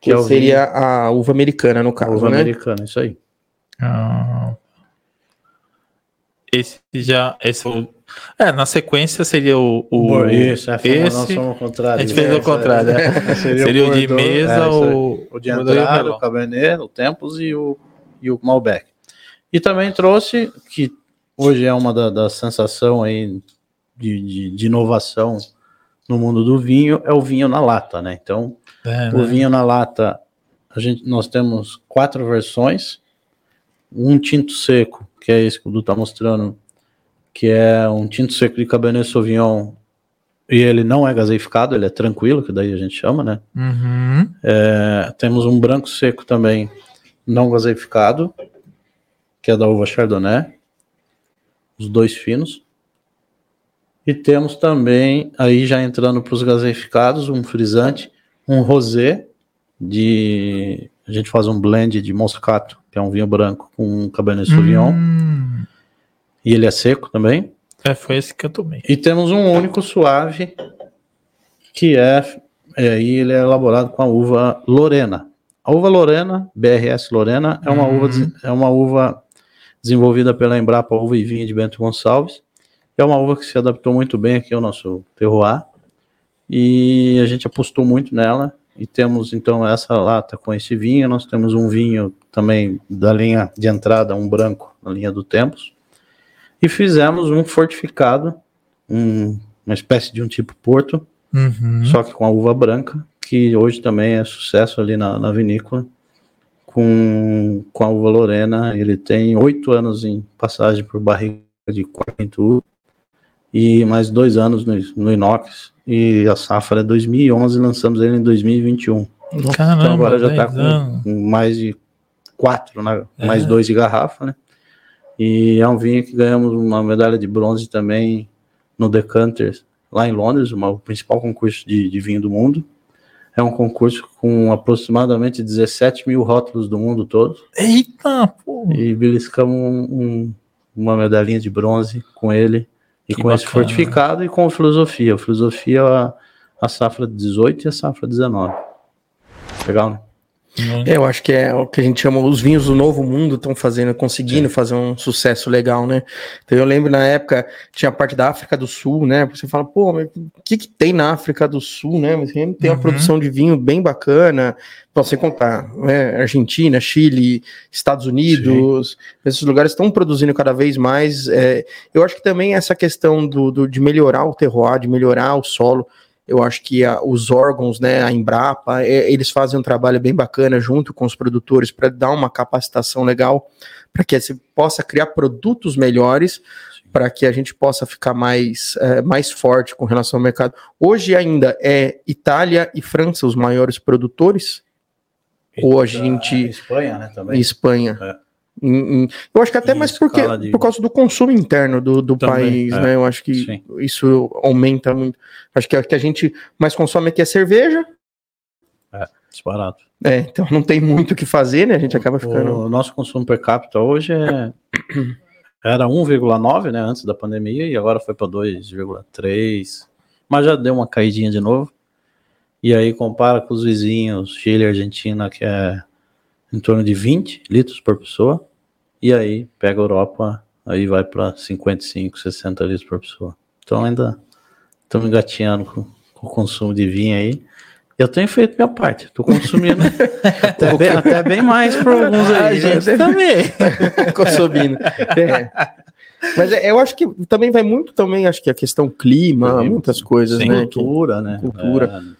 Que, que é seria vinho... a uva americana, no caso, uva né? americana, isso aí. Ah. Esse já. Esse é, na sequência seria o. o isso, é, esse, nós somos contrário. A gente fez o contrário. É. seria, seria, o, de mesa, é, o, o de entrada, o Cabernet, o Tempos e o, e o Malbec. E também trouxe, que hoje é uma da, da sensação aí de, de, de inovação no mundo do vinho é o vinho na lata, né? Então, É, o né? vinho na lata, a gente, nós temos quatro versões. Um tinto seco, que é esse que o Du está mostrando, que é um tinto seco de Cabernet Sauvignon, e ele não é gaseificado, ele é tranquilo, que daí a gente chama, né? Uhum. É, temos um branco seco também, não gaseificado, que é da uva Chardonnay, os dois finos. E temos também, aí já entrando para os gaseificados, um frisante, um rosé, de, a gente faz um blend de moscato, que é um vinho branco com um Cabernet Sauvignon, Hum. E ele é seco também. É, foi esse que eu tomei. E temos um único suave, que é, é aí ele é elaborado com a uva Lorena. A uva Lorena, BRS Lorena, é uma, Uhum. uva, é uma uva desenvolvida pela Embrapa Uva e Vinho de Bento Gonçalves. É uma uva que se adaptou muito bem aqui ao nosso terroir. E a gente apostou muito nela. E temos então essa lata com esse vinho. Nós temos um vinho também da linha de entrada, um branco, na linha do Tempos. E fizemos um fortificado, um- uma espécie de um tipo Porto, Uhum. só que com a uva branca, que hoje também é sucesso ali na, na vinícola, com, com a uva Lorena. Ele tem oito anos em passagem por barriga de quinto e mais dois anos no, no inox. E a safra é 2011, lançamos ele em 2021. Caramba, então agora já 10 está com, com mais de quatro, né? É. mais dois de garrafa, né? E é um vinho que ganhamos uma medalha de bronze também no Decanters, lá em Londres, uma- o principal concurso de, de vinho do mundo. É um concurso com aproximadamente 17 mil rótulos do mundo todo. Eita, pô. E beliscamos um- um- uma medalhinha de bronze com ele. E Que com esse bacana. fortificado e com a filosofia. A filosofia é a, a safra 18 e a safra 19. Legal, né? É, eu acho que é o que a gente chama os vinhos do novo mundo estão fazendo, conseguindo fazer um sucesso legal, né? Então eu lembro na época tinha a parte da África do Sul, né? Você fala, pô, mas o que que tem na África do Sul, né? Mas tem uma Uhum. produção de vinho bem bacana, pra você contar, né? Argentina, Chile, Estados Unidos, esses lugares estão produzindo cada vez mais. é, eu acho que também essa questão do, do- de melhorar o terroir, de melhorar o solo. Eu acho que a- os órgãos, né, a Embrapa, é, eles fazem um trabalho bem bacana junto com os produtores para dar uma capacitação legal, para que você possa criar produtos melhores, para que a gente possa ficar mais, é, mais forte com relação ao mercado. Hoje ainda é Itália e França os maiores produtores, Ou a gente- Espanha, né? Também. Espanha. É. Em- em- eu acho que até mais porque, de- por causa do consumo interno do, do Também, país, é. né? Eu acho que Sim. isso aumenta muito. Acho que o que a gente mais consome aqui é cerveja, Disparado. É, então não tem muito o que fazer, né? A gente acaba ficando. O nosso consumo per capita hoje é era 1,9, né, antes da pandemia e agora foi para 2,3, mas já deu uma caidinha de novo. E aí compara com os vizinhos, Chile Argentina, que é em torno de 20 litros por pessoa, e aí pega a Europa, aí vai para 55, 60 litros por pessoa. Então ainda estamos engatinhando com, com o consumo de vinho aí. Eu tenho feito minha parte, estou consumindo até, bem, até bem mais por alguns Ah, aí. gente, né? também. Consumindo. É. Mas é, eu acho que também vai muito também, acho que a questão clima, muitas coisas, né? cultura, né? cultura. é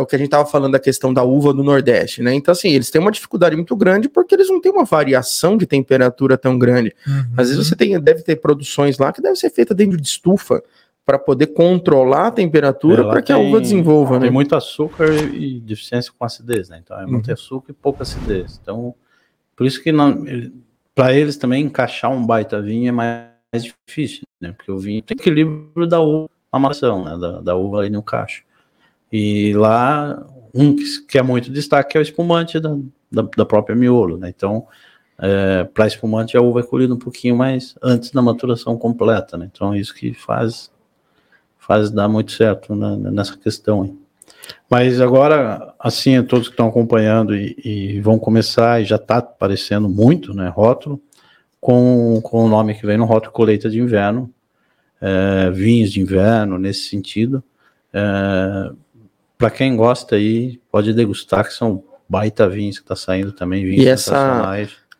o que a gente tava falando da questão da uva do Nordeste, né? Então, assim, eles têm uma dificuldade muito grande porque eles não têm uma variação de temperatura tão grande. Uhum. Às vezes você tem, deve ter produções lá que deve ser feita dentro de estufa para poder controlar a temperatura É, para que a uva desenvolva, Tem né? muito açúcar e e deficiência com acidez, né? Então é muito Uhum. açúcar e pouca acidez. Então, por isso que para eles também encaixar um baita vinho é mais difícil, né? Porque o vinho tem equilíbrio da uva, a maçã, né? Da, da uva ali no cacho. E lá, um que, é muito destaque é o espumante da, da, da própria miolo, né? Então, para espumante a uva é colhida um pouquinho mais antes da maturação completa, né? Então, isso que faz faz dar muito certo na- nessa questão. Mas agora, assim, todos que estão acompanhando e, e vão começar, e já está aparecendo muito, né, rótulo, com, com o nome que vem no rótulo colheita de inverno, é, vinhos de inverno, nesse sentido. Para quem gosta aí, pode degustar, que são baita vinhos que está saindo também, vinhos E essa-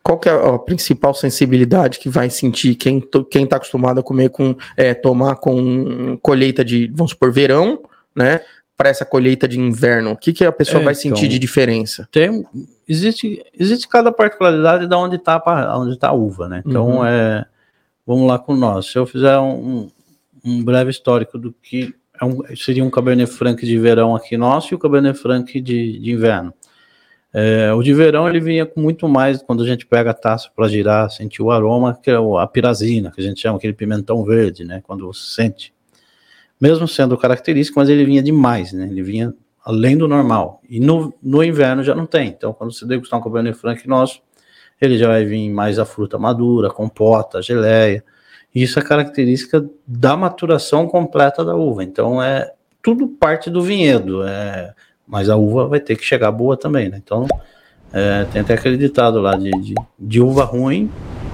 qual que é a principal sensibilidade que vai sentir quem, quem tá acostumado a comer com, é, tomar com colheita de, vamos supor, verão, né? Para essa colheita de inverno, o que, que a pessoa É, vai sentir então, de diferença? Tem, existe, existe cada particularidade de onde está onde tá a uva, né? Então, Uhum. é, vamos lá com nós. Se eu fizer um- um breve histórico do que é um- seria um Cabernet Franc de verão aqui nosso e o Cabernet Franc de, de inverno. É, o de verão ele vinha com muito mais, quando a gente pega a taça para girar, sentir o aroma, que é a pirazina, que a gente chama aquele pimentão verde, né? Quando você sente. Mesmo sendo característico, mas ele vinha demais, né? Ele vinha além do normal. E no, no inverno já não tem. Então, quando você degustar um Cabernet Franc nosso, ele já vai vir mais a fruta madura, compota, geleia. Isso é característica da maturação completa da uva. Então, é tudo parte do vinhedo. É, mas a uva vai ter que chegar boa também, né? Então, é, tem até aquele ditado lá de, de, de uva ruim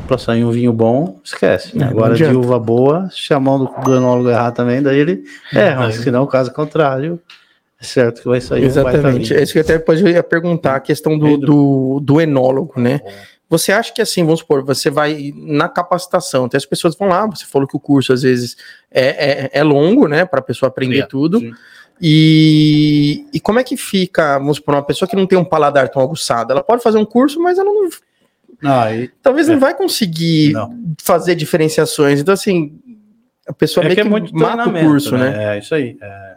para sair um vinho bom, esquece. né? É, Agora, de uva boa, se a mão do, do enólogo errar também, daí ele erra. Mas se não, caso contrário, é certo que vai sair um Exatamente. vinho. É isso que até depois eu ia perguntar, a questão do, do, do enólogo, né? Você acha que assim, vamos supor, você vai na capacitação, até as pessoas vão lá, você falou que o curso às vezes é, é, é longo, né, para a pessoa aprender Sim, tudo. sim. E, e como é que fica, vamos supor, uma pessoa que não tem um paladar tão aguçado? Ela pode fazer um curso, mas ela não, Não, aí talvez É. não vai conseguir Não. fazer diferenciações. Então, assim, a pessoa é meio que que, é muito mata o curso, né? É isso aí. é.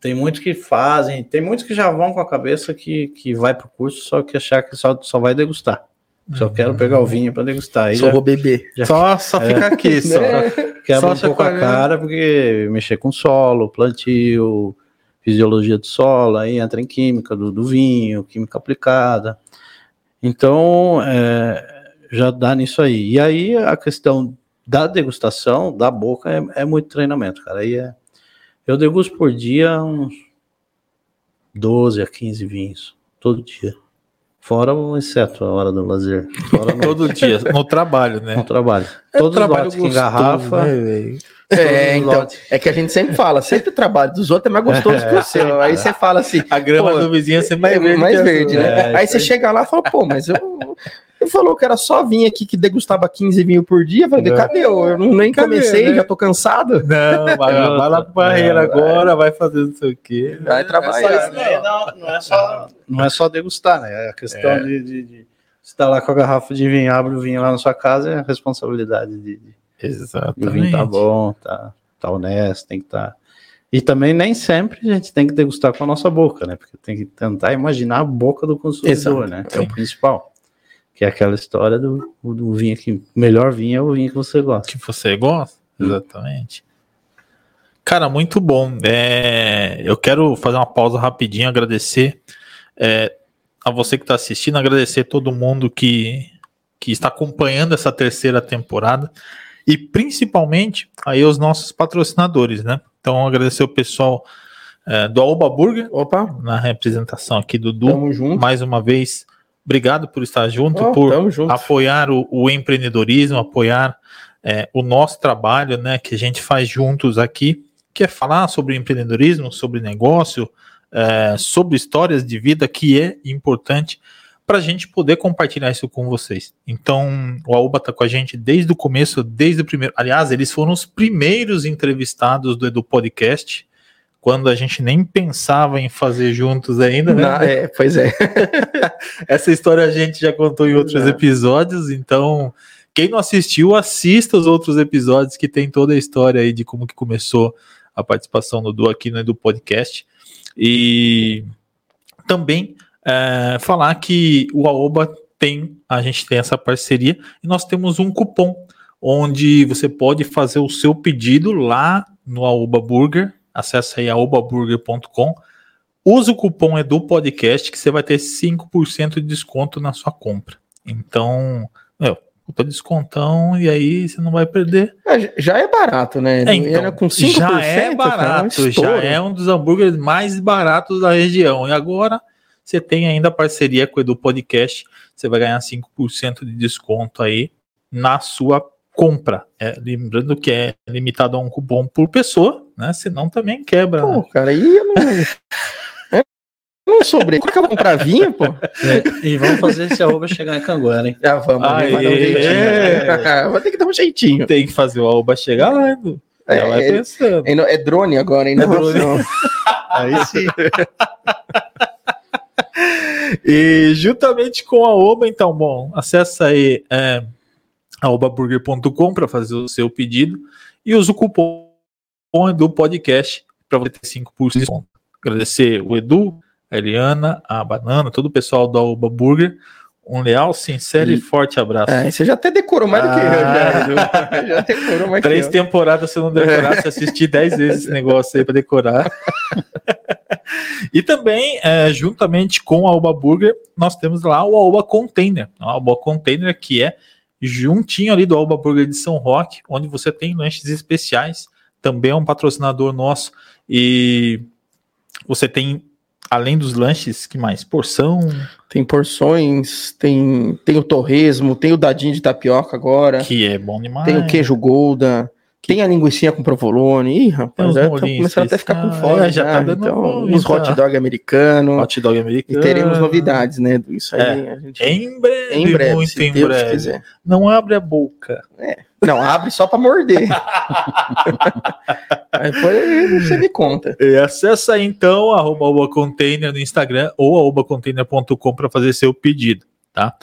Tem muitos que fazem, tem muitos que já vão com a cabeça que, que vai pro curso só que achar que só, só vai degustar. Só quero pegar o vinho para degustar. Aí Só já vou beber. Só, só fica aqui, só. quebra só um pouco a cara, porque mexer com solo, plantio, fisiologia do solo, aí entra em química do, do vinho, química aplicada. Então, é, já dá nisso aí. E aí a questão da degustação, da boca, é, é muito treinamento, cara. Aí é, eu degusto por dia uns 12 a 15 vinhos, todo dia. Fora o exceto a hora do lazer. Fora no, Todo dia, no trabalho, no né? trabalho. É Todos os trabalho lotes que gostoso, engarrafa, né? É, os então, lotes. é que a gente sempre fala, sempre o trabalho dos outros é mais gostoso que o seu. Aí você fala assim, A grama do vizinho é sempre mais é verde. mais verde, né? É, aí você aí. chega lá e fala, pô, mas eu. Ele falou que era só vir aqui que degustava 15 vinhos por dia. Eu falei, É. cadê eu? Nem Cadê, comecei, né? já tô cansado. Não, vai, vai lá pro barreira Não, vai. agora, vai fazer não sei o quê. Vai trabalhar, É só isso, né? não. não, é só, não é só degustar, né? É a questão É. de, de, de você tá lá com a garrafa de vinho, abre o vinho lá na sua casa, é a responsabilidade de, de, de o Exatamente. vinho tá bom, tá, tá honesto, tem que estar. Tá... E também nem sempre a gente tem que degustar com a nossa boca, né? Porque tem que tentar imaginar a boca do consumidor, Exato. né? Que é o principal. Que é aquela história do, do vinho que o melhor vinho é o vinho que você gosta. que você gosta. Exatamente. Cara, muito bom. É, eu quero fazer uma pausa rapidinho, agradecer é, a você que está assistindo, agradecer todo mundo que, que está acompanhando essa terceira temporada e principalmente aí os nossos patrocinadores, né? Então, agradecer o pessoal é, do Alba Burger Opa, na representação aqui do Du. tamo junto. Mais uma vez, obrigado por estar junto, Ó, por junto. apoiar o, o empreendedorismo, apoiar é, o nosso trabalho, né, que a gente faz juntos aqui, que é falar sobre empreendedorismo, sobre negócio, é, sobre histórias de vida, que é importante para a gente poder compartilhar isso com vocês. Então, o Aoba está com a gente desde o começo, desde o primeiro. Aliás, eles foram os primeiros entrevistados do Edu Podcast, quando a gente nem pensava em fazer juntos ainda, né? Na- é, pois é. Essa história a gente já contou em outros É. episódios, então quem não assistiu, assista os outros episódios que tem toda a história aí de como que começou a participação do Du aqui no Edu Podcast. E também é, falar que o Aoba tem, a gente tem essa parceria e nós temos um cupom onde você pode fazer o seu pedido lá no Aoba Burger. Acesse aí aobaburger.com Usa o cupom Edu Podcast que você vai ter 5% de desconto na sua compra. Então, meu, puta descontão e aí você não vai perder. É, Já é barato, né? É, então, Era com 5%, já é cara, barato, um já é um dos hambúrgueres mais baratos da região. E agora você tem ainda parceria com o Edu Podcast, você vai ganhar 5% de desconto aí na sua compra. É, lembrando que é limitado a um cupom por pessoa, né? Senão também quebra. né? Pô, cara, aí eu não. Não sobrei. Por que eu vou comprar vinho, pô? É, e vamos fazer esse arroba chegar em Canguera, hein? Já vamos, Aê. vai dar um jeitinho. Vou ter que dar um jeitinho. Tem que fazer o Alba chegar lá, Edu. É, vai é- pensando. É, no- é drone agora, hein? É drone. não. Aí sim. e juntamente com a Oba, então, bom, acessa aí é, aobaburger.com para fazer o seu pedido e usa o cupom do podcast para você ter 5% de desconto. Agradecer o Edu, a Eliana, a Banana, todo o pessoal da Oba Burger. Um leal, sincero e, E- forte abraço. É, você já até decorou mais do que eu, Ah. já, Edu. Já decorou mais Três que eu. temporadas se não decorar, se assistir dez vezes esse negócio aí para decorar. e também, é, juntamente com a Alba Burger, nós temos lá o Alba Container. O Alba Container que é juntinho ali do Alba Burger de São Roque, onde você tem lanches especiais. Também é um patrocinador nosso. E você tem, além dos lanches, que mais? Porção, Tem porções, tem, tem o torresmo, tem o dadinho de tapioca agora, que é bom demais. tem o queijo golda, tem a linguiça com provolone. Ih, rapaz, já tô molhinhos começando até a ficar com fome. É, já já tá dando então, uns hot dog americano. hot dog E americano. teremos novidades, né? Isso aí a gente. Em breve, Em breve, muito em Deus breve. quiser. Não abre a boca. Não, abre só pra morder. aí depois você me conta. E acessa aí então arroba Oba Container no Instagram ou arrobacontainer.com para fazer seu pedido, tá?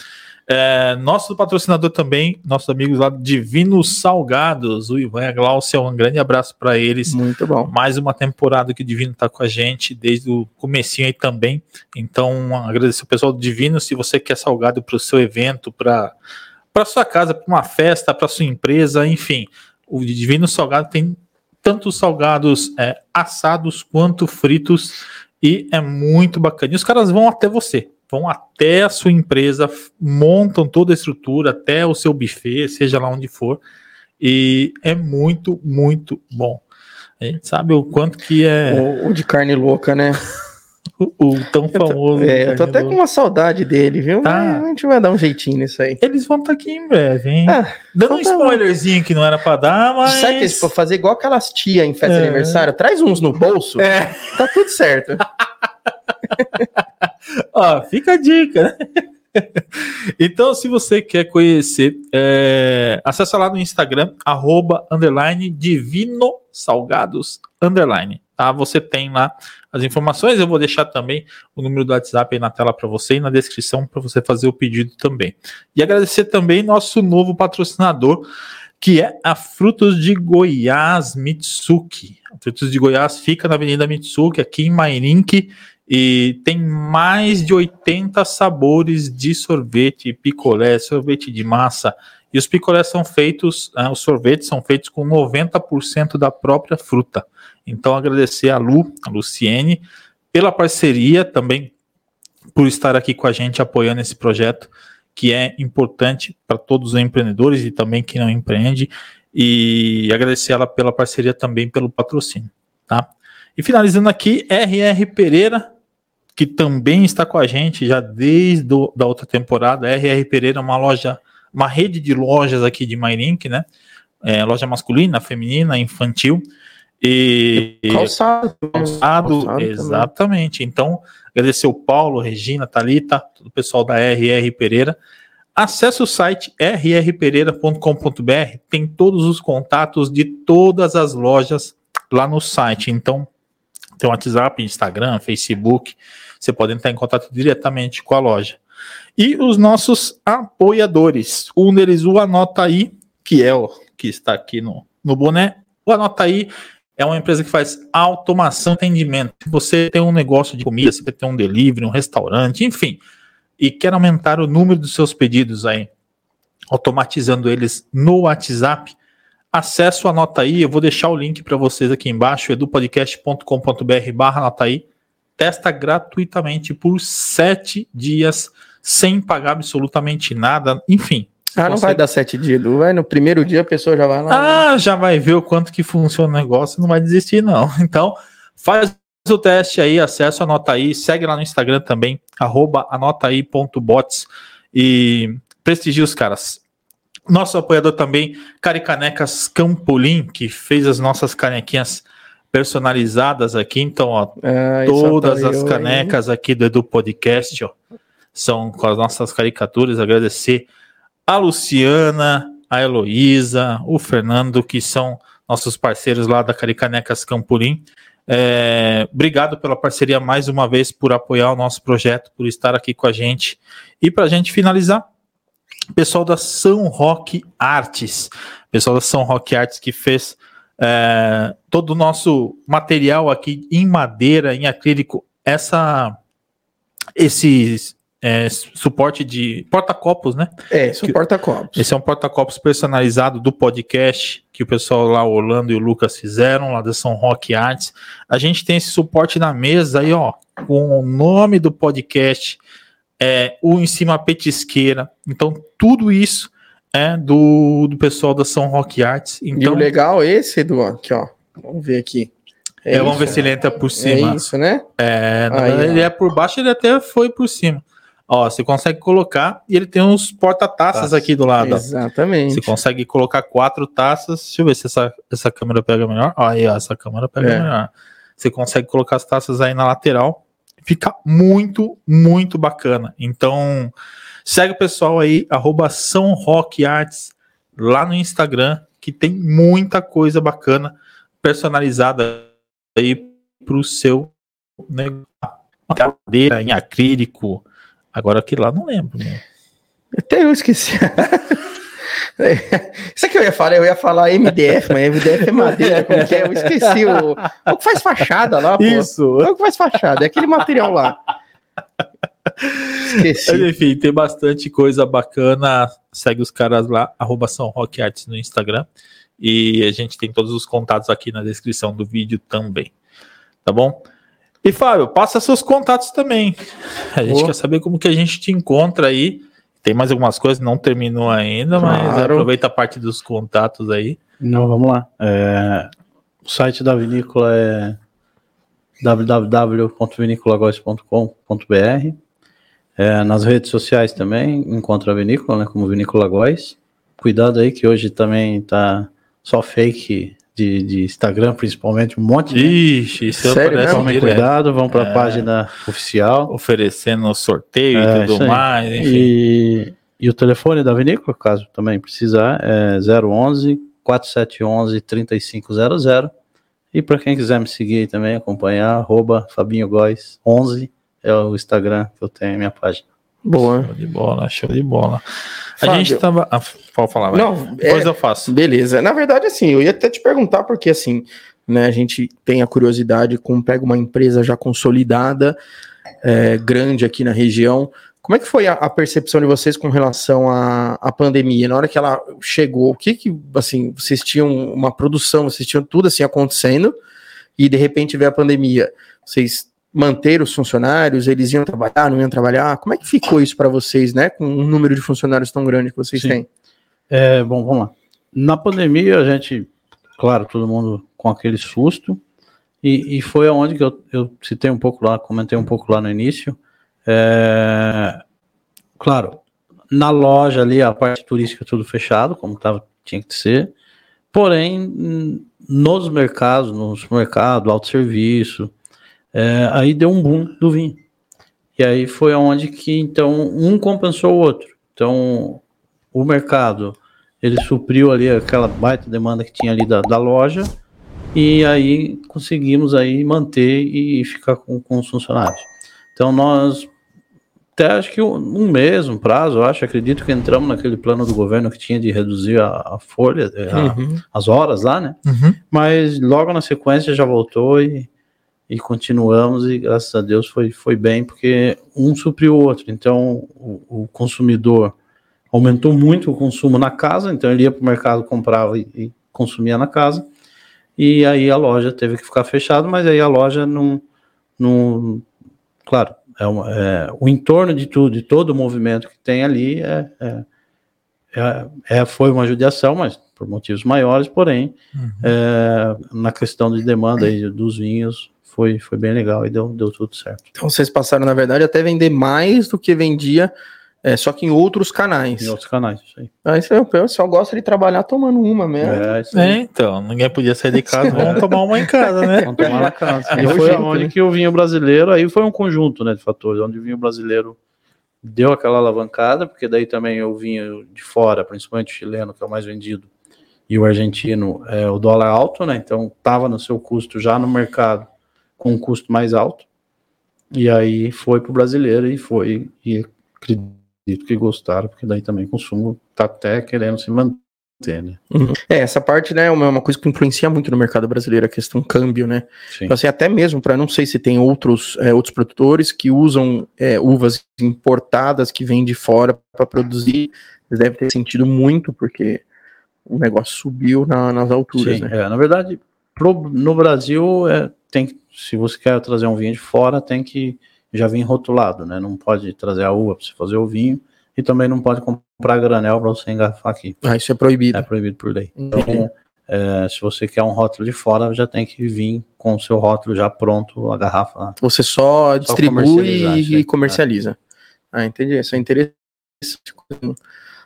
É, nosso patrocinador também, nossos amigos lá do Divinos Salgados, o Ivan e a Glaucia, um grande abraço para eles. Muito bom. Mais uma temporada que o Divino está com a gente, desde o comecinho aí também. Então, agradecer o pessoal do Divino. Se você quer salgado para o seu evento, para para sua casa, para uma festa, para sua empresa, enfim, o Divino Salgado tem tanto os salgados é, assados quanto fritos e é muito bacana. E os caras vão até você, vão até a sua empresa, montam toda a estrutura, até o seu buffet, seja lá onde for, e é muito, muito bom. A gente sabe o quanto que é O, o de carne louca, né? o, o tão famoso. É, eu tô até com uma saudade dele, viu? Tá. Mas a gente vai dar um jeitinho nisso aí. Eles vão estar aqui em breve, hein? Ah, Dando um então tá spoilerzinho que não era pra dar, mas. Sabe que pra fazer igual aquelas tia em festa É. de aniversário? Traz uns no bolso, É, tá tudo certo. ó, fica a dica, né? Então, se você quer conhecer, é, acessa lá no Instagram, arroba, underline, divino salgados, underline, tá? Você tem lá as informações, eu vou deixar também o número do WhatsApp aí na tela para você e na descrição para você fazer o pedido também. E agradecer também nosso novo patrocinador, que é a Frutos de Goiás Mitsuki. A Frutos de Goiás fica na Avenida Mitsuki, aqui em Mairink, e tem mais de 80 sabores de sorvete, picolé, sorvete de massa. E os picolés são feitos, ah, os sorvetes são feitos com 90% da própria fruta. Então, agradecer a Lu, a Luciene, pela parceria, também por estar aqui com a gente apoiando esse projeto, que é importante para todos os empreendedores e também quem não empreende. E agradecer ela pela parceria também pelo patrocínio, tá? E finalizando aqui, RR Pereira, que também está com a gente já desde a da outra temporada. RR Pereira é uma loja, uma rede de lojas aqui de Mairink, né? É, loja masculina, feminina, infantil. E Calçado. calçado, Calçado também. exatamente. Então, agradecer o Paulo, Regina, Talita, todo o pessoal da RR Pereira. Acesse o site rrpereira.com.br, tem todos os contatos de todas as lojas lá no site. Então, tem WhatsApp, Instagram, Facebook, você pode entrar em contato diretamente com a loja. E os nossos apoiadores, um deles, o Anota aí, que é o que está aqui no, no boné. O Anota aí é uma empresa que faz automação e atendimento. Você tem um negócio de comida, você tem um delivery, um restaurante, enfim, e quer aumentar o número dos seus pedidos aí, automatizando eles no WhatsApp, acesse o Anota aí, eu vou deixar o link para vocês aqui embaixo, edupodcast.com.br barra aí, testa gratuitamente por sete dias, sem pagar absolutamente nada, enfim. Ah, não Você- vai dar sete dias, Edu. Vai no primeiro dia a pessoa já vai lá. ah, já vai ver o quanto que funciona o negócio, não vai desistir, não. Então, faz o teste aí, acessa, anota aí, segue lá no Instagram também, arroba anotaí.bots e prestigia os caras. Nosso apoiador também, Caricanecas Campolim, que fez as nossas canequinhas personalizadas aqui. Então, ó, Ah, todas as aparelho aí. canecas aqui do Edu Podcast, ó, são com as nossas caricaturas. Agradecer a Luciana, a Heloísa, o Fernando, que são nossos parceiros lá da Caricanecas Campolim. É, obrigado pela parceria mais uma vez, por apoiar o nosso projeto, por estar aqui com a gente. E para a gente finalizar, pessoal da São Roque Artes, pessoal da São Roque Artes que fez é, todo o nosso material aqui em madeira, em acrílico, essa esse é, suporte de porta-copos, né? É, isso é um porta-copos. Esse é um porta-copos personalizado do podcast que o pessoal lá, o Orlando e o Lucas fizeram, lá da São Roque Arts. A gente tem esse suporte na mesa aí, ó, com o nome do podcast, é, o em cima petisqueira. Então, tudo isso é do, do pessoal da São Roque Arts. E o Então, legal é esse, Edu, ó, aqui, ó. Vamos ver aqui. é, vamos isso, ver se ele entra por É cima. isso, né? É, Aí, verdade, ó. ele é por baixo, ele até foi por cima. Ó, você consegue colocar e ele tem uns porta-taças Taças. aqui do lado. ó. Exatamente. Você consegue colocar quatro taças. Deixa eu ver se essa, essa câmera pega melhor. Ó, aí, ó, essa câmera pega É. melhor. Você consegue colocar as taças aí na lateral. Fica muito, muito bacana. Então, segue o pessoal aí, arroba São Rock Arts, lá no Instagram, que tem muita coisa bacana personalizada aí pro seu negócio. Madeira em acrílico. Agora aqui lá não lembro. Né? Até eu esqueci. Isso aqui eu ia falar, eu ia falar MDF, mas MDF é madeira, como que é? Eu esqueci o, o que faz fachada lá, pô. Isso. É o que faz fachada, é aquele material lá. Mas, Esqueci. enfim, tem bastante coisa bacana. Segue os caras lá, arroba São Rock Arts no Instagram. E a gente tem todos os contatos aqui na descrição do vídeo também. Tá bom? E Fábio, passa seus contatos também. A gente quer saber como que a gente te encontra aí. Tem mais algumas coisas, não terminou ainda, mas Claro. aproveita a parte dos contatos aí. Não, vamos lá. É, o site da vinícola é www.viniculagóis.com.br. É, nas redes sociais também encontra a vinícola, né, como Vinícola Góis. Cuidado aí que hoje também tá só fake de, de Instagram, principalmente, um monte de Ixi, isso Sério aparece? Tomem cuidado, vão para a É. página oficial. oferecendo sorteio É, e tudo mais. Enfim. E, e o telefone da vinícola, caso também precisar, é 011 4711 3500. E para quem quiser me seguir também, acompanhar, arroba Fabinho Góes 11 é o Instagram que eu tenho, minha página. Boa. Show de bola, show de bola. A Fábio. gente tava. Ah, pode falar, vai. Não, Depois é- eu faço. Beleza. Na verdade, assim, eu ia até te perguntar, porque assim, né, a gente tem a curiosidade, como pega uma empresa já consolidada, é, grande aqui na região. Como é que foi a, a percepção de vocês com relação à, à pandemia? Na hora que ela chegou, o que que, assim, vocês tinham uma produção, vocês tinham tudo assim acontecendo, e de repente veio a pandemia. Vocês manteram os funcionários, eles iam trabalhar, não iam trabalhar? Como é que ficou isso para vocês, né, com um número de funcionários tão grande que vocês Sim. têm? É, bom, vamos lá. Na pandemia, a gente, claro, todo mundo com aquele susto, e, e foi aonde que eu, eu citei um pouco lá, comentei um pouco lá no início. É, claro, na loja ali, a parte turística tudo fechado, como tava, tinha que ser. Porém, nos mercados, no supermercado, autosserviço, é, aí deu um boom do vinho. E aí foi aonde que, então, um compensou o outro. Então, o mercado, ele supriu ali aquela baita demanda que tinha ali da, da loja, e aí conseguimos aí manter e ficar com, com os funcionários. Então, nós, até acho que um, um mês, um prazo, eu acho, acredito que entramos naquele plano do governo que tinha de reduzir a, a folha, a- Uhum. as horas lá, né? Uhum. Mas logo na sequência já voltou e, e continuamos e graças a Deus foi, foi bem, porque um supriu o outro. Então o, o consumidor aumentou muito o consumo na casa, então ele ia para o mercado, comprava e, e consumia na casa. E aí a loja teve que ficar fechada, mas aí a loja não. não claro, é, uma- é, o entorno de tudo, de todo o movimento que tem ali é, é, é- é- foi uma judiação, mas por motivos maiores, porém, é, na questão de demanda aí dos vinhos, foi, foi bem legal e deu, deu tudo certo. Então vocês passaram, na verdade, até vender mais do que vendia É, só que em outros canais. Em outros canais, isso aí. Aí você, o pessoal gosta de trabalhar tomando uma mesmo. É, isso aí. É, então, ninguém podia sair de casa, vamos tomar uma em casa, né? Vamos tomar na casa. É E foi onde né? que o vinho brasileiro, aí foi um conjunto né, de fatores, onde o vinho brasileiro deu aquela alavancada, porque daí também o vinho de fora, principalmente o chileno, que é o mais vendido, e o argentino, é, o dólar alto, né? Então estava no seu custo já no mercado com um custo mais alto. E aí foi para o brasileiro e foi, e acredito que gostaram, porque daí também o consumo tá até querendo se manter, né? É, essa parte, né, é uma uma coisa que influencia muito no mercado brasileiro, a questão câmbio, né? Sim. Então, assim, até mesmo para não sei se tem outros, é, outros produtores que usam é, uvas importadas que vêm de fora para produzir, devem ter sentido muito, porque o negócio subiu na- nas alturas, Sim, né? é, na verdade, pro- no Brasil, é, tem, se você quer trazer um vinho de fora, tem que já vir rotulado, né? Não pode trazer a uva para você fazer o vinho e também não pode comprar granel para você engarrafar aqui. Ah, isso é proibido. É proibido por lei. Então, é, se você quer um rótulo de fora, já tem que vir com o seu rótulo já pronto, a garrafa. Você só distribui comercializar, e sim. comercializa. Ah, entendi. Isso é interessante.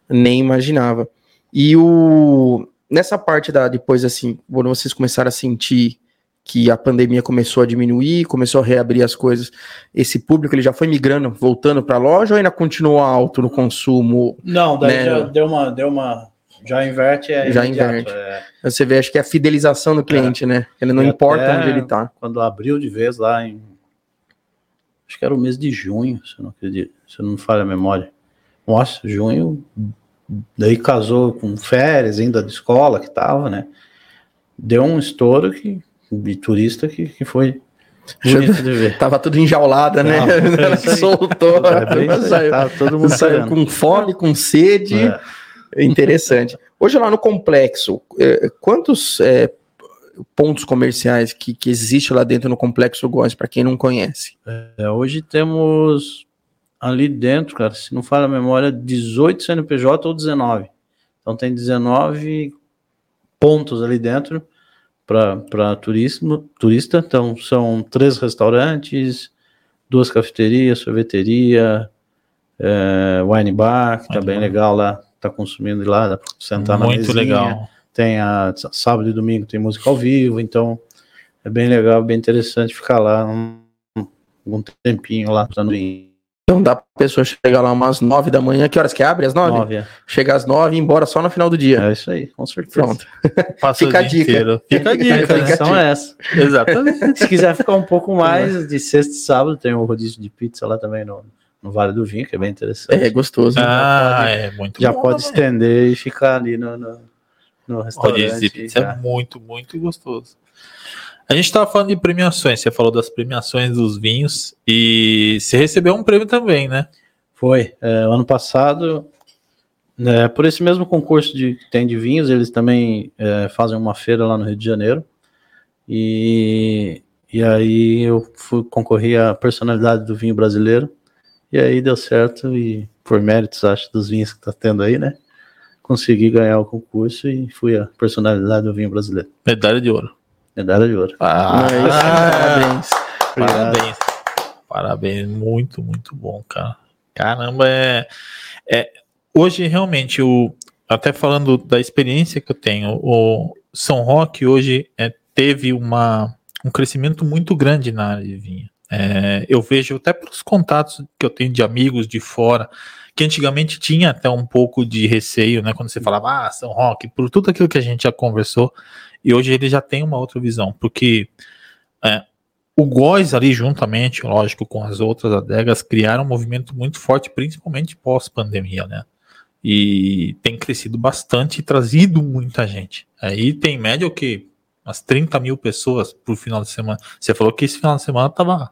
Nem imaginava. E o nessa parte da depois assim, quando vocês começaram a sentir que a pandemia começou a diminuir, começou a reabrir as coisas, esse público ele já foi migrando, voltando para a loja ou ainda continuou alto no consumo? Não, daí já deu uma, deu uma, já inverte, é Já inverte. Você vê, acho que é a fidelização do cliente, né? Ele não E importa onde ele tá. quando abriu de vez lá em. Acho que era o mês de junho, se eu não acredito, se eu não me falha a memória. Nossa, junho, daí casou com férias ainda de escola que tava, né? Deu um estouro que, de turista que, que foi bonito de ver. Tava tudo enjaulada, né? Não, é Ela aí. soltou, É saiu, tava todo mundo saiu com fome, com sede. É. Interessante. Hoje lá no complexo, eh, quantos eh, pontos comerciais que, que existe lá dentro no complexo Góes, para quem não conhece? É, hoje temos ali dentro, cara, se não falha a memória, 18 CNPJ ou 19. Então tem 19 pontos ali dentro para turismo, turista. Então são três restaurantes, duas cafeterias, sorveteria, é, wine bar, que tá Wine bem legal lá, tá consumindo lá, dá pra sentar na Muito mesinha. legal. Tem a sábado e domingo tem música ao vivo, então é bem legal, bem interessante ficar lá um, um tempinho lá dando vinho. Então dá pra pessoa chegar lá umas nove da manhã. Que horas que abre? Às nove? Nove, é. Chegar às nove e ir embora só no final do dia. É isso aí, com certeza. Pronto. Passa Fica o a dia dica. inteiro. Fica a A dica. Fica a né? intenção é essa. Exatamente. Se quiser ficar um pouco mais, de sexta e sábado tem o rodízio de pizza lá também no, no Vale do Vinho, que é bem interessante. É gostoso. Ah, é muito Já bom pode também. estender e ficar ali no, no, no restaurante. Rodízio de pizza é muito, muito gostoso. A gente estava falando de premiações, você falou das premiações dos vinhos e você recebeu um prêmio também, né? Foi. É, ano passado, né, por esse mesmo concurso de, que tem de vinhos, eles também é, fazem uma feira lá no Rio de Janeiro. E, e aí eu fui concorrer à personalidade do vinho brasileiro. E aí deu certo e por méritos, acho, dos vinhos que tá tendo aí, né? Consegui ganhar o concurso e fui a personalidade do vinho brasileiro. Medalha de ouro. Medalha de ouro. Ah, Mas, parabéns. Parabéns. Parabéns, muito, muito bom, cara. Caramba, é, é hoje realmente o até falando da experiência que eu tenho, o São Roque hoje é, teve uma, um crescimento muito grande na área de vinho. É, eu vejo até pelos contatos que eu tenho de amigos de fora, que antigamente tinha até um pouco de receio, né? Quando você falava, ah, São Roque, por tudo aquilo que a gente já conversou, e hoje ele já tem uma outra visão, porque é, o Góis ali, juntamente, lógico, com as outras adegas, criaram um movimento muito forte, principalmente pós-pandemia, né? E tem crescido bastante e trazido muita gente. Aí tem em média o que? Umas 30 mil pessoas por final de semana. Você falou que esse final de semana tava,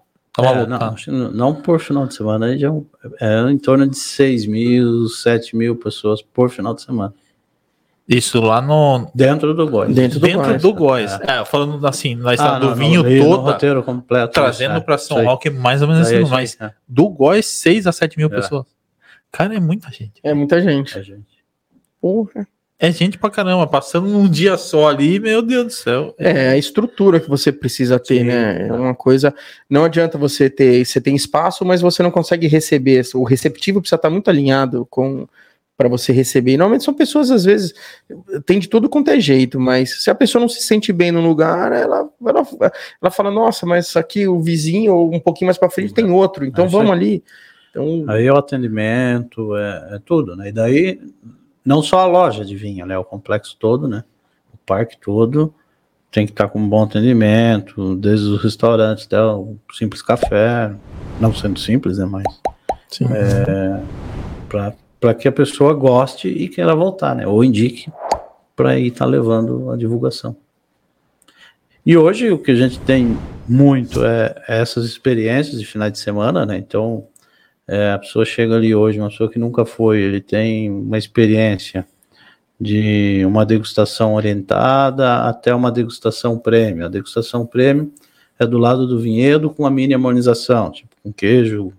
É, não, não, por final de semana, já é é em torno de 6 mil, 7 mil pessoas por final de semana. Isso lá no. Dentro do Góis. Dentro do dentro Góis. do Góis. É, falando assim, na estrada Ah, do não, vinho não, no toda, roteiro completo. trazendo é, para São. Roque mais ou menos assim, aí, mas é, do Góis, 6 a 7 mil É. pessoas. Cara, é muita gente. É muita gente. é, gente. Porra. É gente pra caramba, passando num dia só ali, meu Deus do céu. É, a estrutura que você precisa ter, Sim, né? É tá. uma coisa. Não adianta você ter. Você tem espaço, mas você não consegue receber. O receptivo precisa estar muito alinhado com para você receber. E normalmente são pessoas, às vezes, tem de tudo quanto é jeito, mas se a pessoa não se sente bem no lugar, ela, ela, ela fala, nossa, mas aqui o vizinho, ou um pouquinho mais para frente, tem outro, então É vamos aí. ali. Então, Aí é o atendimento, é, é tudo, né? E daí, não só a loja de vinho, né? O complexo todo, né? O parque todo tem que estar com um bom atendimento, desde os restaurantes até o simples café, não sendo simples, né? Mas sim. para que a pessoa goste e queira voltar, né? Ou indique para ir estar levando a divulgação. E hoje o que a gente tem muito é, é essas experiências de finais de semana, né? Então é, a pessoa chega ali hoje, uma pessoa que nunca foi, ele tem uma experiência de uma degustação orientada até uma degustação prêmio. A degustação prêmio é do lado do vinhedo com a mini harmonização, tipo com queijo,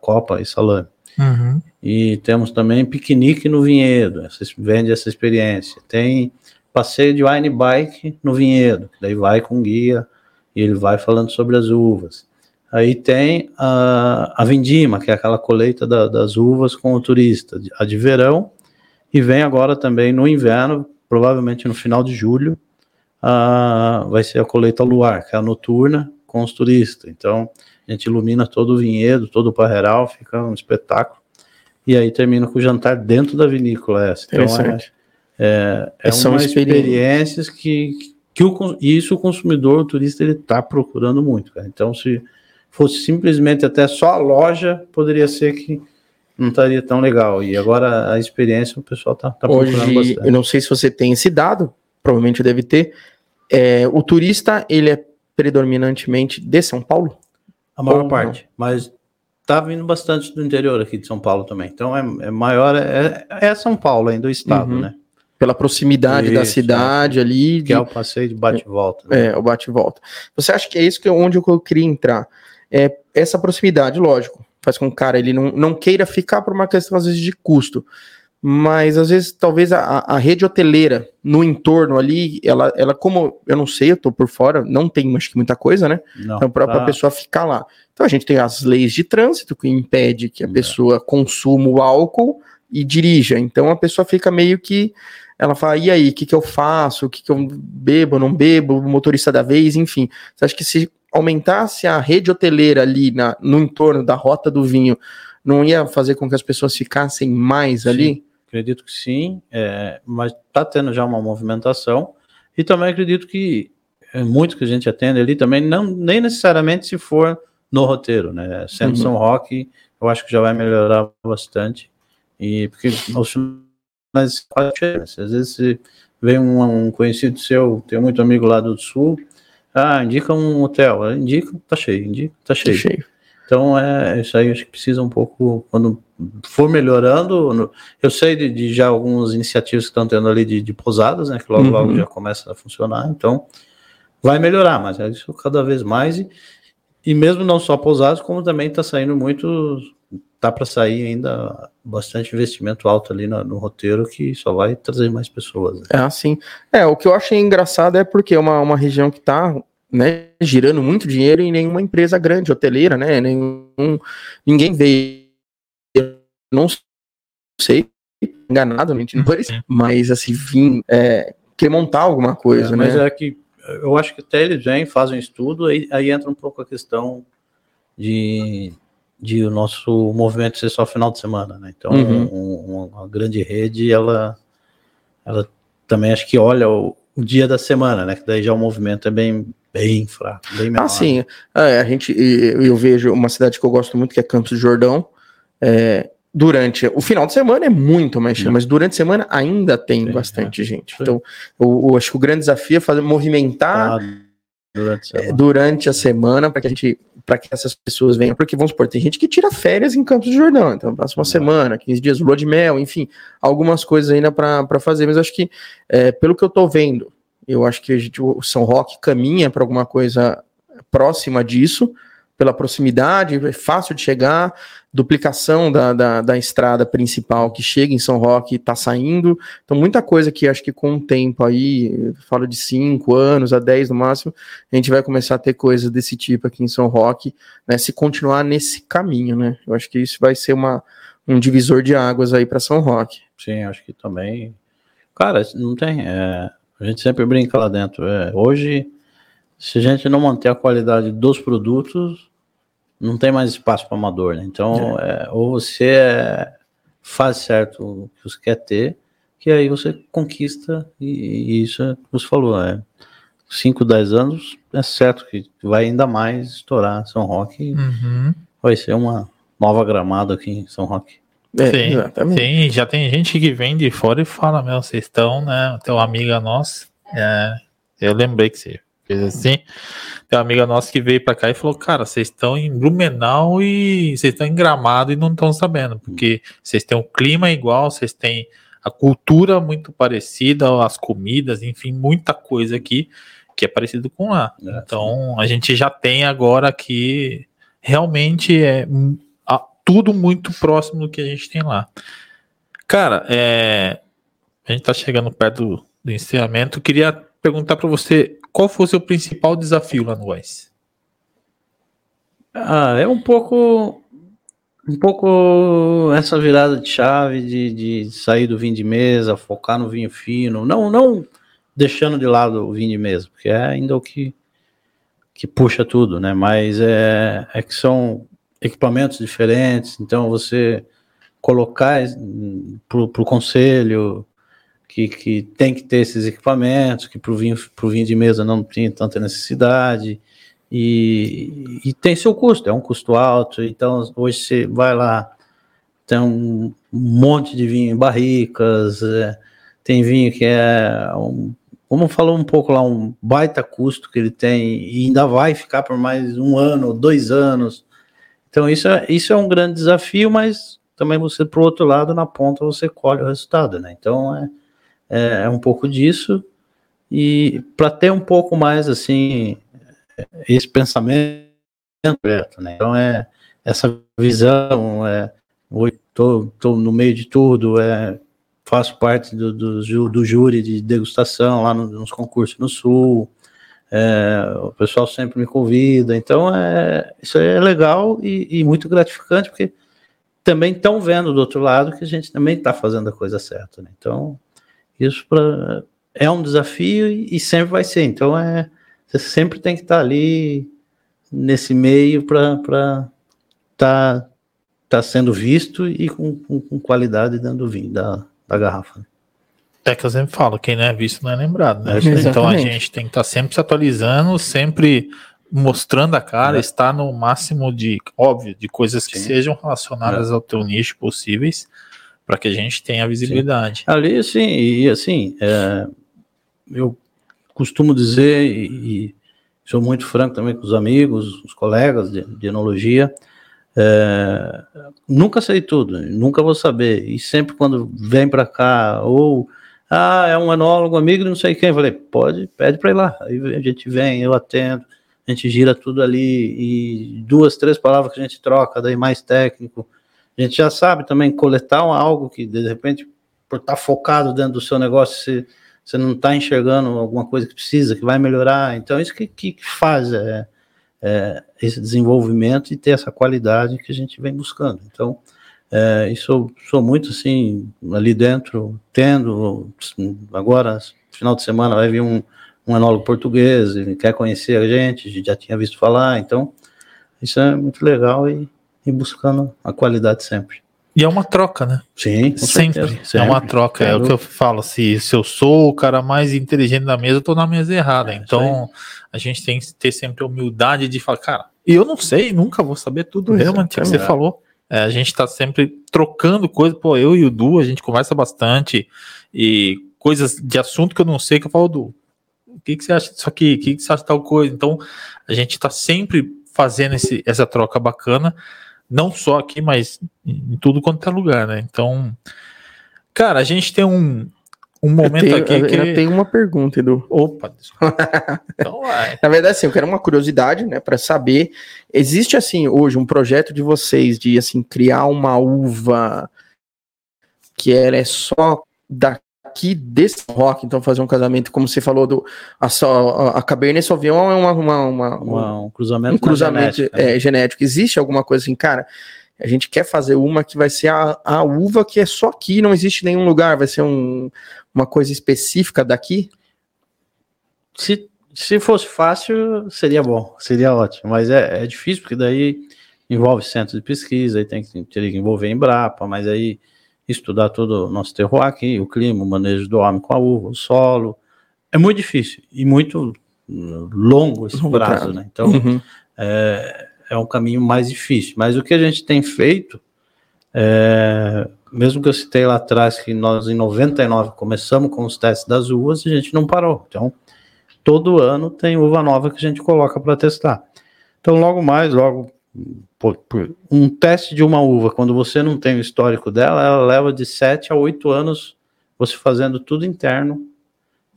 copa e salame. Uhum. E temos também piquenique no vinhedo, essa, vende essa experiência. Tem passeio de wine bike no vinhedo, daí vai com guia e ele vai falando sobre as uvas. Aí tem a, a vindima, que é aquela colheita da- das uvas com o turista, a de verão, e vem agora também no inverno, provavelmente no final de julho, a- vai ser a colheita luar, que é a noturna com os turistas. Então, a gente ilumina todo o vinhedo, todo o parreiral, fica um espetáculo. E aí termina com o jantar dentro da vinícola essa. Então, é, é, é São uma experiências. que, que o, e isso o consumidor, o turista, ele está procurando muito. Cara. Então, se fosse simplesmente até só a loja, poderia ser que não estaria tão legal. E agora a experiência o pessoal está tá procurando Hoje, bastante. eu não sei se você tem esse dado, provavelmente deve ter. É, o turista, ele é predominantemente de São Paulo? A maior Ou parte. Mas tá vindo bastante do interior aqui de São Paulo também. Então é, é maior, é, é São Paulo ainda, o estado, Uhum. né? Pela proximidade da Isso, cidade ali, Que de- é o passeio de bate e volta. né? É, o bate e volta. Você acha que é isso que onde eu queria entrar? É essa proximidade, lógico, faz com que o cara ele não, não queira ficar por uma questão às vezes de custo, mas às vezes talvez a, a rede hoteleira no entorno ali, ela, ela como eu não sei, eu tô por fora, não tem acho que muita coisa, né? Não, Então para tá- a pessoa ficar lá. Então a gente tem as leis de trânsito que impede que a É. pessoa consuma o álcool e dirija. Então a pessoa fica meio que ela fala, e aí, o que, que eu faço? O que, que eu bebo, não bebo? Motorista da vez, enfim. Você acha que se aumentasse a rede hoteleira ali na, no entorno da rota do vinho, não ia fazer com que as pessoas ficassem mais Sim. ali? Acredito que sim, é, mas está tendo já uma movimentação. E também acredito que é, muito que a gente atende ali também, não, nem necessariamente se for no roteiro, né? Sendo Uhum. São Roque, eu acho que já vai melhorar bastante. E porque os finais. Às vezes se vem um, um conhecido seu, tem muito amigo lá do sul, ah, indica um hotel, indica, tá cheio, indica, tá cheio. Cheio. Então, é isso aí, acho que precisa um pouco, quando for melhorando, eu sei de, de já algumas iniciativas que estão tendo ali de, de pousadas, né, que logo, Uhum. logo já começa a funcionar, então vai melhorar, mas é isso cada vez mais, e, e mesmo não só pousadas, como também está saindo muito, tá para sair ainda bastante investimento alto ali no, no roteiro, que só vai trazer mais pessoas. né. É assim. É, o que eu achei engraçado é porque é uma, uma região que tá né, girando muito dinheiro e nenhuma empresa grande, hoteleira, né? Nenhum, ninguém veio. Eu Não sei, enganado, mentores, mas assim, vim é, querer montar alguma coisa, É, né? mas é que eu acho que até eles vêm, fazem um estudo, aí, aí entra um pouco a questão de, de o nosso movimento ser só final de semana, né? Então, Uhum. um- uma grande rede, ela, ela também acho que olha o, o dia da semana, né? Que daí já o movimento é bem, bem fraco, bem menor. Ah, sim. É, a gente, eu, vejo uma cidade que eu gosto muito, que é Campos do Jordão. É, durante o final de semana é muito mais cheio, mas durante a semana ainda tem Sim, bastante gente. Sim. Então, eu, eu acho que o grande desafio é fazer movimentar Tá, durante a é, semana. durante a semana para que a gente para que essas pessoas venham, porque vamos supor, tem gente que tira férias em Campos do Jordão, então passa uma Vai. semana, 15 dias, lua de mel, enfim, algumas coisas ainda para fazer, mas acho que é, pelo que eu tô vendo, eu acho que gente- o São Roque caminha para alguma coisa próxima disso, pela proximidade, é fácil de chegar, duplicação da, da, da estrada principal que chega em São Roque está saindo. Então, muita coisa que acho que com o tempo aí, falo de 5 anos a 10 no máximo, a gente vai começar a ter coisas desse tipo aqui em São Roque, né? Se continuar nesse caminho, né? Eu acho que isso vai ser uma, um divisor de águas aí para São Roque. Sim, acho que também. Cara, não tem. É, a gente sempre brinca lá dentro. É, hoje, se a gente não manter a qualidade dos produtos, não tem mais espaço para amador, né? Então, é. É, ou você é, faz certo o que você quer ter, que aí você conquista, e, e isso é o que você falou, é 5, 10 anos, é certo que vai ainda mais estourar São Roque, uhum. vai ser uma nova gramada aqui em São Roque. É, sim, exatamente. sim, já tem gente que vem de fora e fala, meu, vocês estão, né, tem uma amiga nossa, é, eu lembrei que você fez assim, tem uma amiga nossa que veio para cá e falou, cara, vocês estão em Blumenau e vocês estão em Gramado e não estão sabendo, porque vocês têm o clima igual, vocês têm a cultura muito parecida, as comidas, enfim, muita coisa aqui que é parecido com lá. É, então, a gente já tem agora aqui realmente é tudo muito próximo do que a gente tem lá. Cara, é, a gente tá chegando perto do, do encerramento. Queria perguntar para você qual foi o seu principal desafio lá no Wise? Ah, é um pouco um pouco essa virada de chave de, de sair do vinho de mesa, focar no vinho fino, não não deixando de lado o vinho de mesa, porque é ainda o que que puxa tudo, né? Mas é, é que são equipamentos diferentes, então você colocar para o conselho que, que tem que ter esses equipamentos, que para o vinho, vinho de mesa não tem tanta necessidade, e, e tem seu custo, é um custo alto, então hoje você vai lá, tem um monte de vinho em barricas, é, tem vinho que é um, como falou um pouco lá, um baita custo que ele tem e ainda vai ficar por mais um ano, dois anos. Então, isso é, isso é um grande desafio, mas também você, por outro lado, na ponta, você colhe o resultado, né? Então, é, é, é um pouco disso. E para ter um pouco mais, assim, esse pensamento aberto, né? Então, é essa visão, é, tô no meio de tudo, é, faço parte do, do, do júri de degustação lá nos concursos no Sul, é, o pessoal sempre me convida, então é, isso é legal e, e muito gratificante, porque também estão vendo do outro lado que a gente também está fazendo a coisa certa. Né? Então, isso pra, é um desafio e, e, sempre vai ser. Então, é, você sempre tem que estar tá ali nesse meio para estar tá, tá sendo visto e com, com, com qualidade dando vinho da, da garrafa. Né? É que eu sempre falo, quem não é visto não é lembrado, né? É, então a gente tem que estar tá sempre se atualizando, sempre mostrando a cara, é. estar no máximo de, óbvio, de coisas que sim. sejam relacionadas é. ao teu nicho possíveis, para que a gente tenha visibilidade. Sim. Ali, sim, e assim, é, eu costumo dizer, e, e, sou muito franco também com os amigos, os colegas de, de enologia, é, nunca sei tudo, nunca vou saber, e sempre quando vem para cá, ou ah, é um enólogo, amigo de não sei quem. Eu falei, pode, pede para ir lá. Aí a gente vem, eu atendo, a gente gira tudo ali e duas, três palavras que a gente troca, daí mais técnico. A gente já sabe também coletar algo que de repente, por estar tá focado dentro do seu negócio, você, você não está enxergando alguma coisa que precisa, que vai melhorar. Então, isso que, que faz é, é, esse desenvolvimento e ter essa qualidade que a gente vem buscando. Então, é, e sou, sou muito assim, ali dentro, tendo, agora, final de semana vai vir um, um enólogo português, ele quer conhecer a gente, a gente já tinha visto falar, então isso é muito legal e, e buscando a qualidade sempre. E é uma troca, né? Sim, sempre. sempre. É uma troca. É o que eu falo. Se, se eu sou o cara mais inteligente da mesa, eu tô na mesa errada. É, então, a gente tem que ter sempre a humildade de falar, cara, eu não sei, nunca vou saber tudo realmente que você falou. É, a gente está sempre trocando coisas. Pô, eu e o Du, a gente conversa bastante e coisas de assunto que eu não sei, que eu falo, Du, o que, que você acha disso aqui? O que, que você acha de tal coisa? Então, a gente está sempre fazendo esse, essa troca bacana, não só aqui, mas em tudo quanto é lugar, né? Então, cara, a gente tem um, um momento eu aqui tenho, que. eu tenho uma pergunta, Edu. Opa, desculpa. então vai. Na verdade, assim, eu quero uma curiosidade, né, para saber, existe assim hoje um projeto de vocês de assim criar uma uva que ela é só daqui desse rock, então fazer um casamento, como você falou do a, só, a Cabernet Sauvignon é uma, uma, uma- Uma- um cruzamento, um cruzamento genética, né? é, genético. Existe alguma coisa assim, cara? A gente quer fazer uma que vai ser a, a uva que é só aqui, não existe em nenhum lugar, vai ser um- uma coisa específica daqui? Se, se fosse fácil, seria bom, seria ótimo, mas é, é difícil, porque daí envolve centro de pesquisa, aí tem que, teria que envolver Embrapa, mas aí estudar todo o nosso terroir aqui, o clima, o manejo do homem com a uva, o solo, é muito difícil e muito hum, longo esse Longo prazo, prazo. né? Então, Uhum. é, é um caminho mais difícil. Mas o que a gente tem feito, é, mesmo que eu citei lá atrás que nós em 99 começamos com os testes das uvas, a gente não parou. Então, todo ano tem uva nova que a gente coloca para testar. Então, logo mais, logo por- por- um teste de uma uva, quando você não tem o histórico dela, ela leva de 7 a 8 anos você fazendo tudo interno,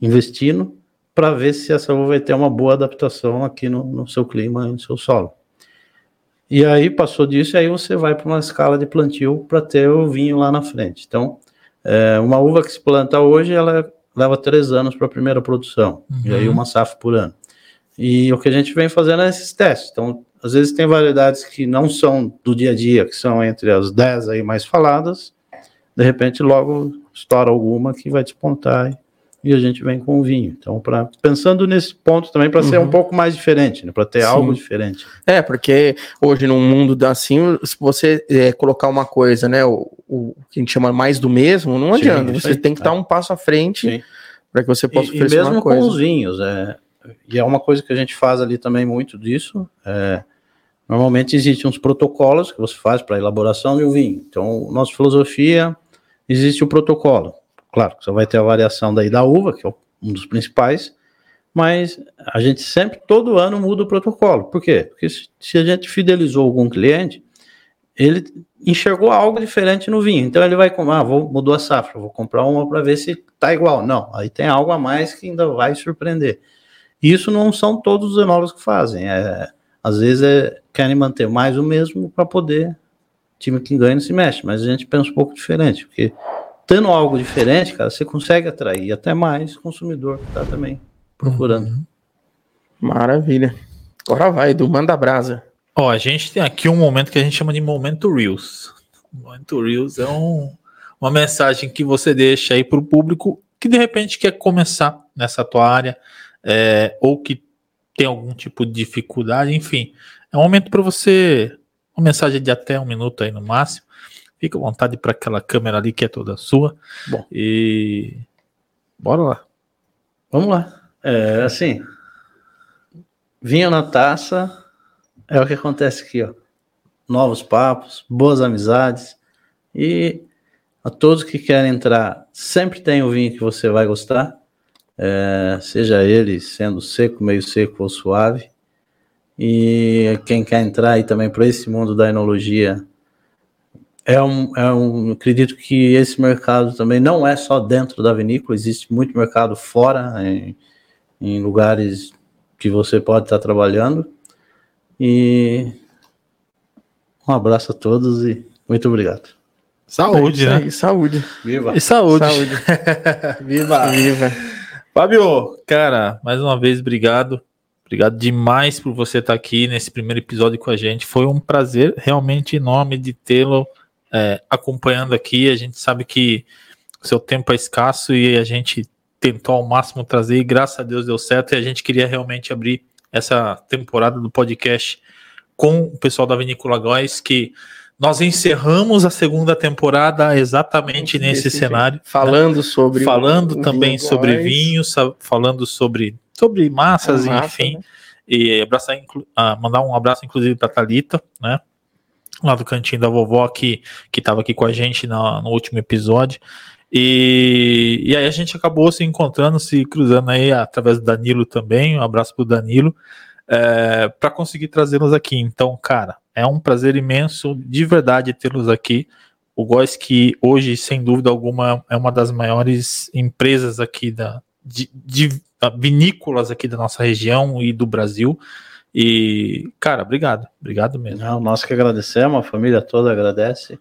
investindo, para ver se essa uva vai ter uma boa adaptação aqui no, no seu clima, no seu solo. E aí passou disso, e aí você vai para uma escala de plantio para ter o vinho lá na frente. Então, é, uma uva que se planta hoje, ela leva três anos para a primeira produção, e aí Uhum. uma safra por ano. E o que a gente vem fazendo é esses testes. Então, às vezes tem variedades que não são do dia a dia, que são entre as 10 aí mais faladas, de repente logo estoura alguma que vai despontar e, e a gente vem com o vinho. Então, pra, pensando nesse ponto também para ser Uhum. um pouco mais diferente, né, para ter Sim. algo diferente. É, porque hoje num mundo da- assim, se você é, colocar uma coisa, né, o, o que a gente chama mais do mesmo, não Sim, adianta. isso Você aí. tem que estar um passo à frente Sim. para que você possa E, e oferecer mesmo uma com coisa. os vinhos, é, e é uma coisa que a gente faz ali também muito disso. é, normalmente existem uns protocolos que você faz para a elaboração de um vinho. Então, nossa filosofia existe o protocolo. Claro, que você vai ter a variação daí da uva, que é um dos principais, mas a gente sempre, todo ano, muda o protocolo. Por quê? Porque se, a gente fidelizou algum cliente, ele enxergou algo diferente no vinho. Então ele vai com, ah, vou, mudou a safra, vou comprar uma para ver se tá igual. Não, aí tem algo a mais que ainda vai surpreender. Isso não são todos os enólogos que fazem. É, às vezes é, querem manter mais o mesmo para poder time que ganha não se mexe, mas a gente pensa um pouco diferente, porque tendo algo diferente, cara, você consegue atrair até mais consumidor que está também procurando. Maravilha. Agora vai, Edu, manda brasa. Ó, a gente tem aqui um momento que a gente chama de momento Reels. O momento Reels é um- uma mensagem que você deixa aí para o público que de repente quer começar nessa tua área é, ou que tem algum tipo de dificuldade, enfim. É um momento para você, uma mensagem de até um minuto aí no máximo. Fica à vontade para aquela câmera ali que é toda sua. Bom. E bora lá. Vamos lá. É, assim, vinho na taça é o que acontece aqui, ó. Novos papos, boas amizades e a todos que querem entrar, sempre tem o vinho que você vai gostar, é, seja ele sendo seco, meio seco ou suave. E quem quer entrar aí também para esse mundo da enologia, é um, é um, acredito que esse mercado também não é só dentro da vinícola, existe muito mercado fora, em, em lugares que você pode estar trabalhando. E um abraço a todos e muito obrigado. Saúde, É né? saúde. Viva! E saúde. Saúde. Viva! Viva. Fábio, cara, mais uma vez, obrigado. Obrigado demais por você estar aqui nesse primeiro episódio com a gente. Foi um prazer realmente enorme de tê-lo é, acompanhando aqui. A gente sabe que o seu tempo é escasso e a gente tentou ao máximo trazer e graças a Deus deu certo. E a gente queria realmente abrir essa temporada do podcast com o pessoal da Vinícola Góis, que nós encerramos a segunda temporada exatamente nesse Desse cenário. né? Falando sobre. falando também vinho sobre Góis. vinho, sa- falando sobre, sobre massas, A massa, enfim. né? E abraçar, ah, mandar um abraço, inclusive, para Thalita, né? Lá do cantinho da vovó, que, que estava aqui com a gente na- no último episódio. E, e aí a gente acabou se encontrando, se cruzando aí através do Danilo também. Um abraço pro Danilo. para conseguir trazê-los aqui. Então, cara, é um prazer imenso, de verdade, tê-los aqui. O Góis que hoje, sem dúvida alguma, é uma das maiores empresas aqui da, de, de vinícolas aqui da nossa região e do Brasil. E, cara, obrigado. Obrigado mesmo. Não, nós que agradecemos, a família toda agradece.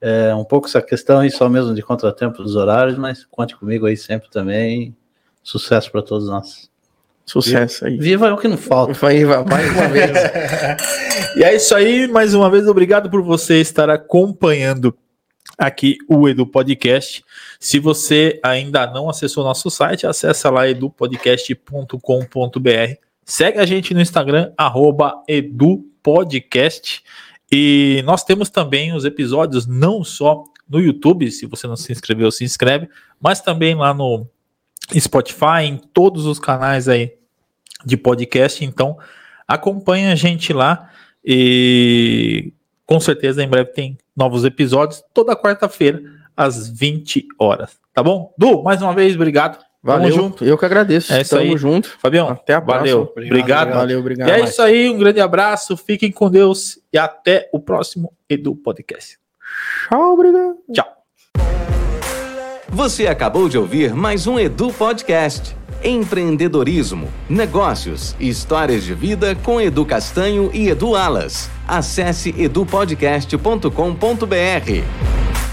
É um pouco essa questão aí só mesmo de contratempo dos horários, mas conte comigo aí sempre também. Sucesso para todos nós. Sucesso aí. Viva é o que não falta. Vai, vai, mais uma vez. e é isso aí, mais uma vez, obrigado por você estar acompanhando aqui o Edu Podcast. Se você ainda não acessou nosso site, acessa lá edupodcast.com.br. Segue a gente no Instagram, edupodcast. E nós temos também os episódios não só no YouTube, se você não se inscreveu, se inscreve, mas também lá no Spotify, em todos os canais aí de podcast. Então, acompanha a gente lá e com certeza em breve tem novos episódios toda quarta-feira às 20 horas, tá bom? Du, mais uma vez, obrigado. Valeu, Tamo junto. Eu que agradeço. É isso Tamo aí. junto. Fabião, até a próxima. Valeu. Obrigado. obrigado. Valeu, obrigado. E é isso aí, um grande abraço, fiquem com Deus e até o próximo Edu Podcast. Tchau, obrigado. Tchau. Você acabou de ouvir mais um Edu Podcast. Empreendedorismo, negócios e histórias de vida com Edu Castanho e Edu Alas. Acesse edupodcast.com.br.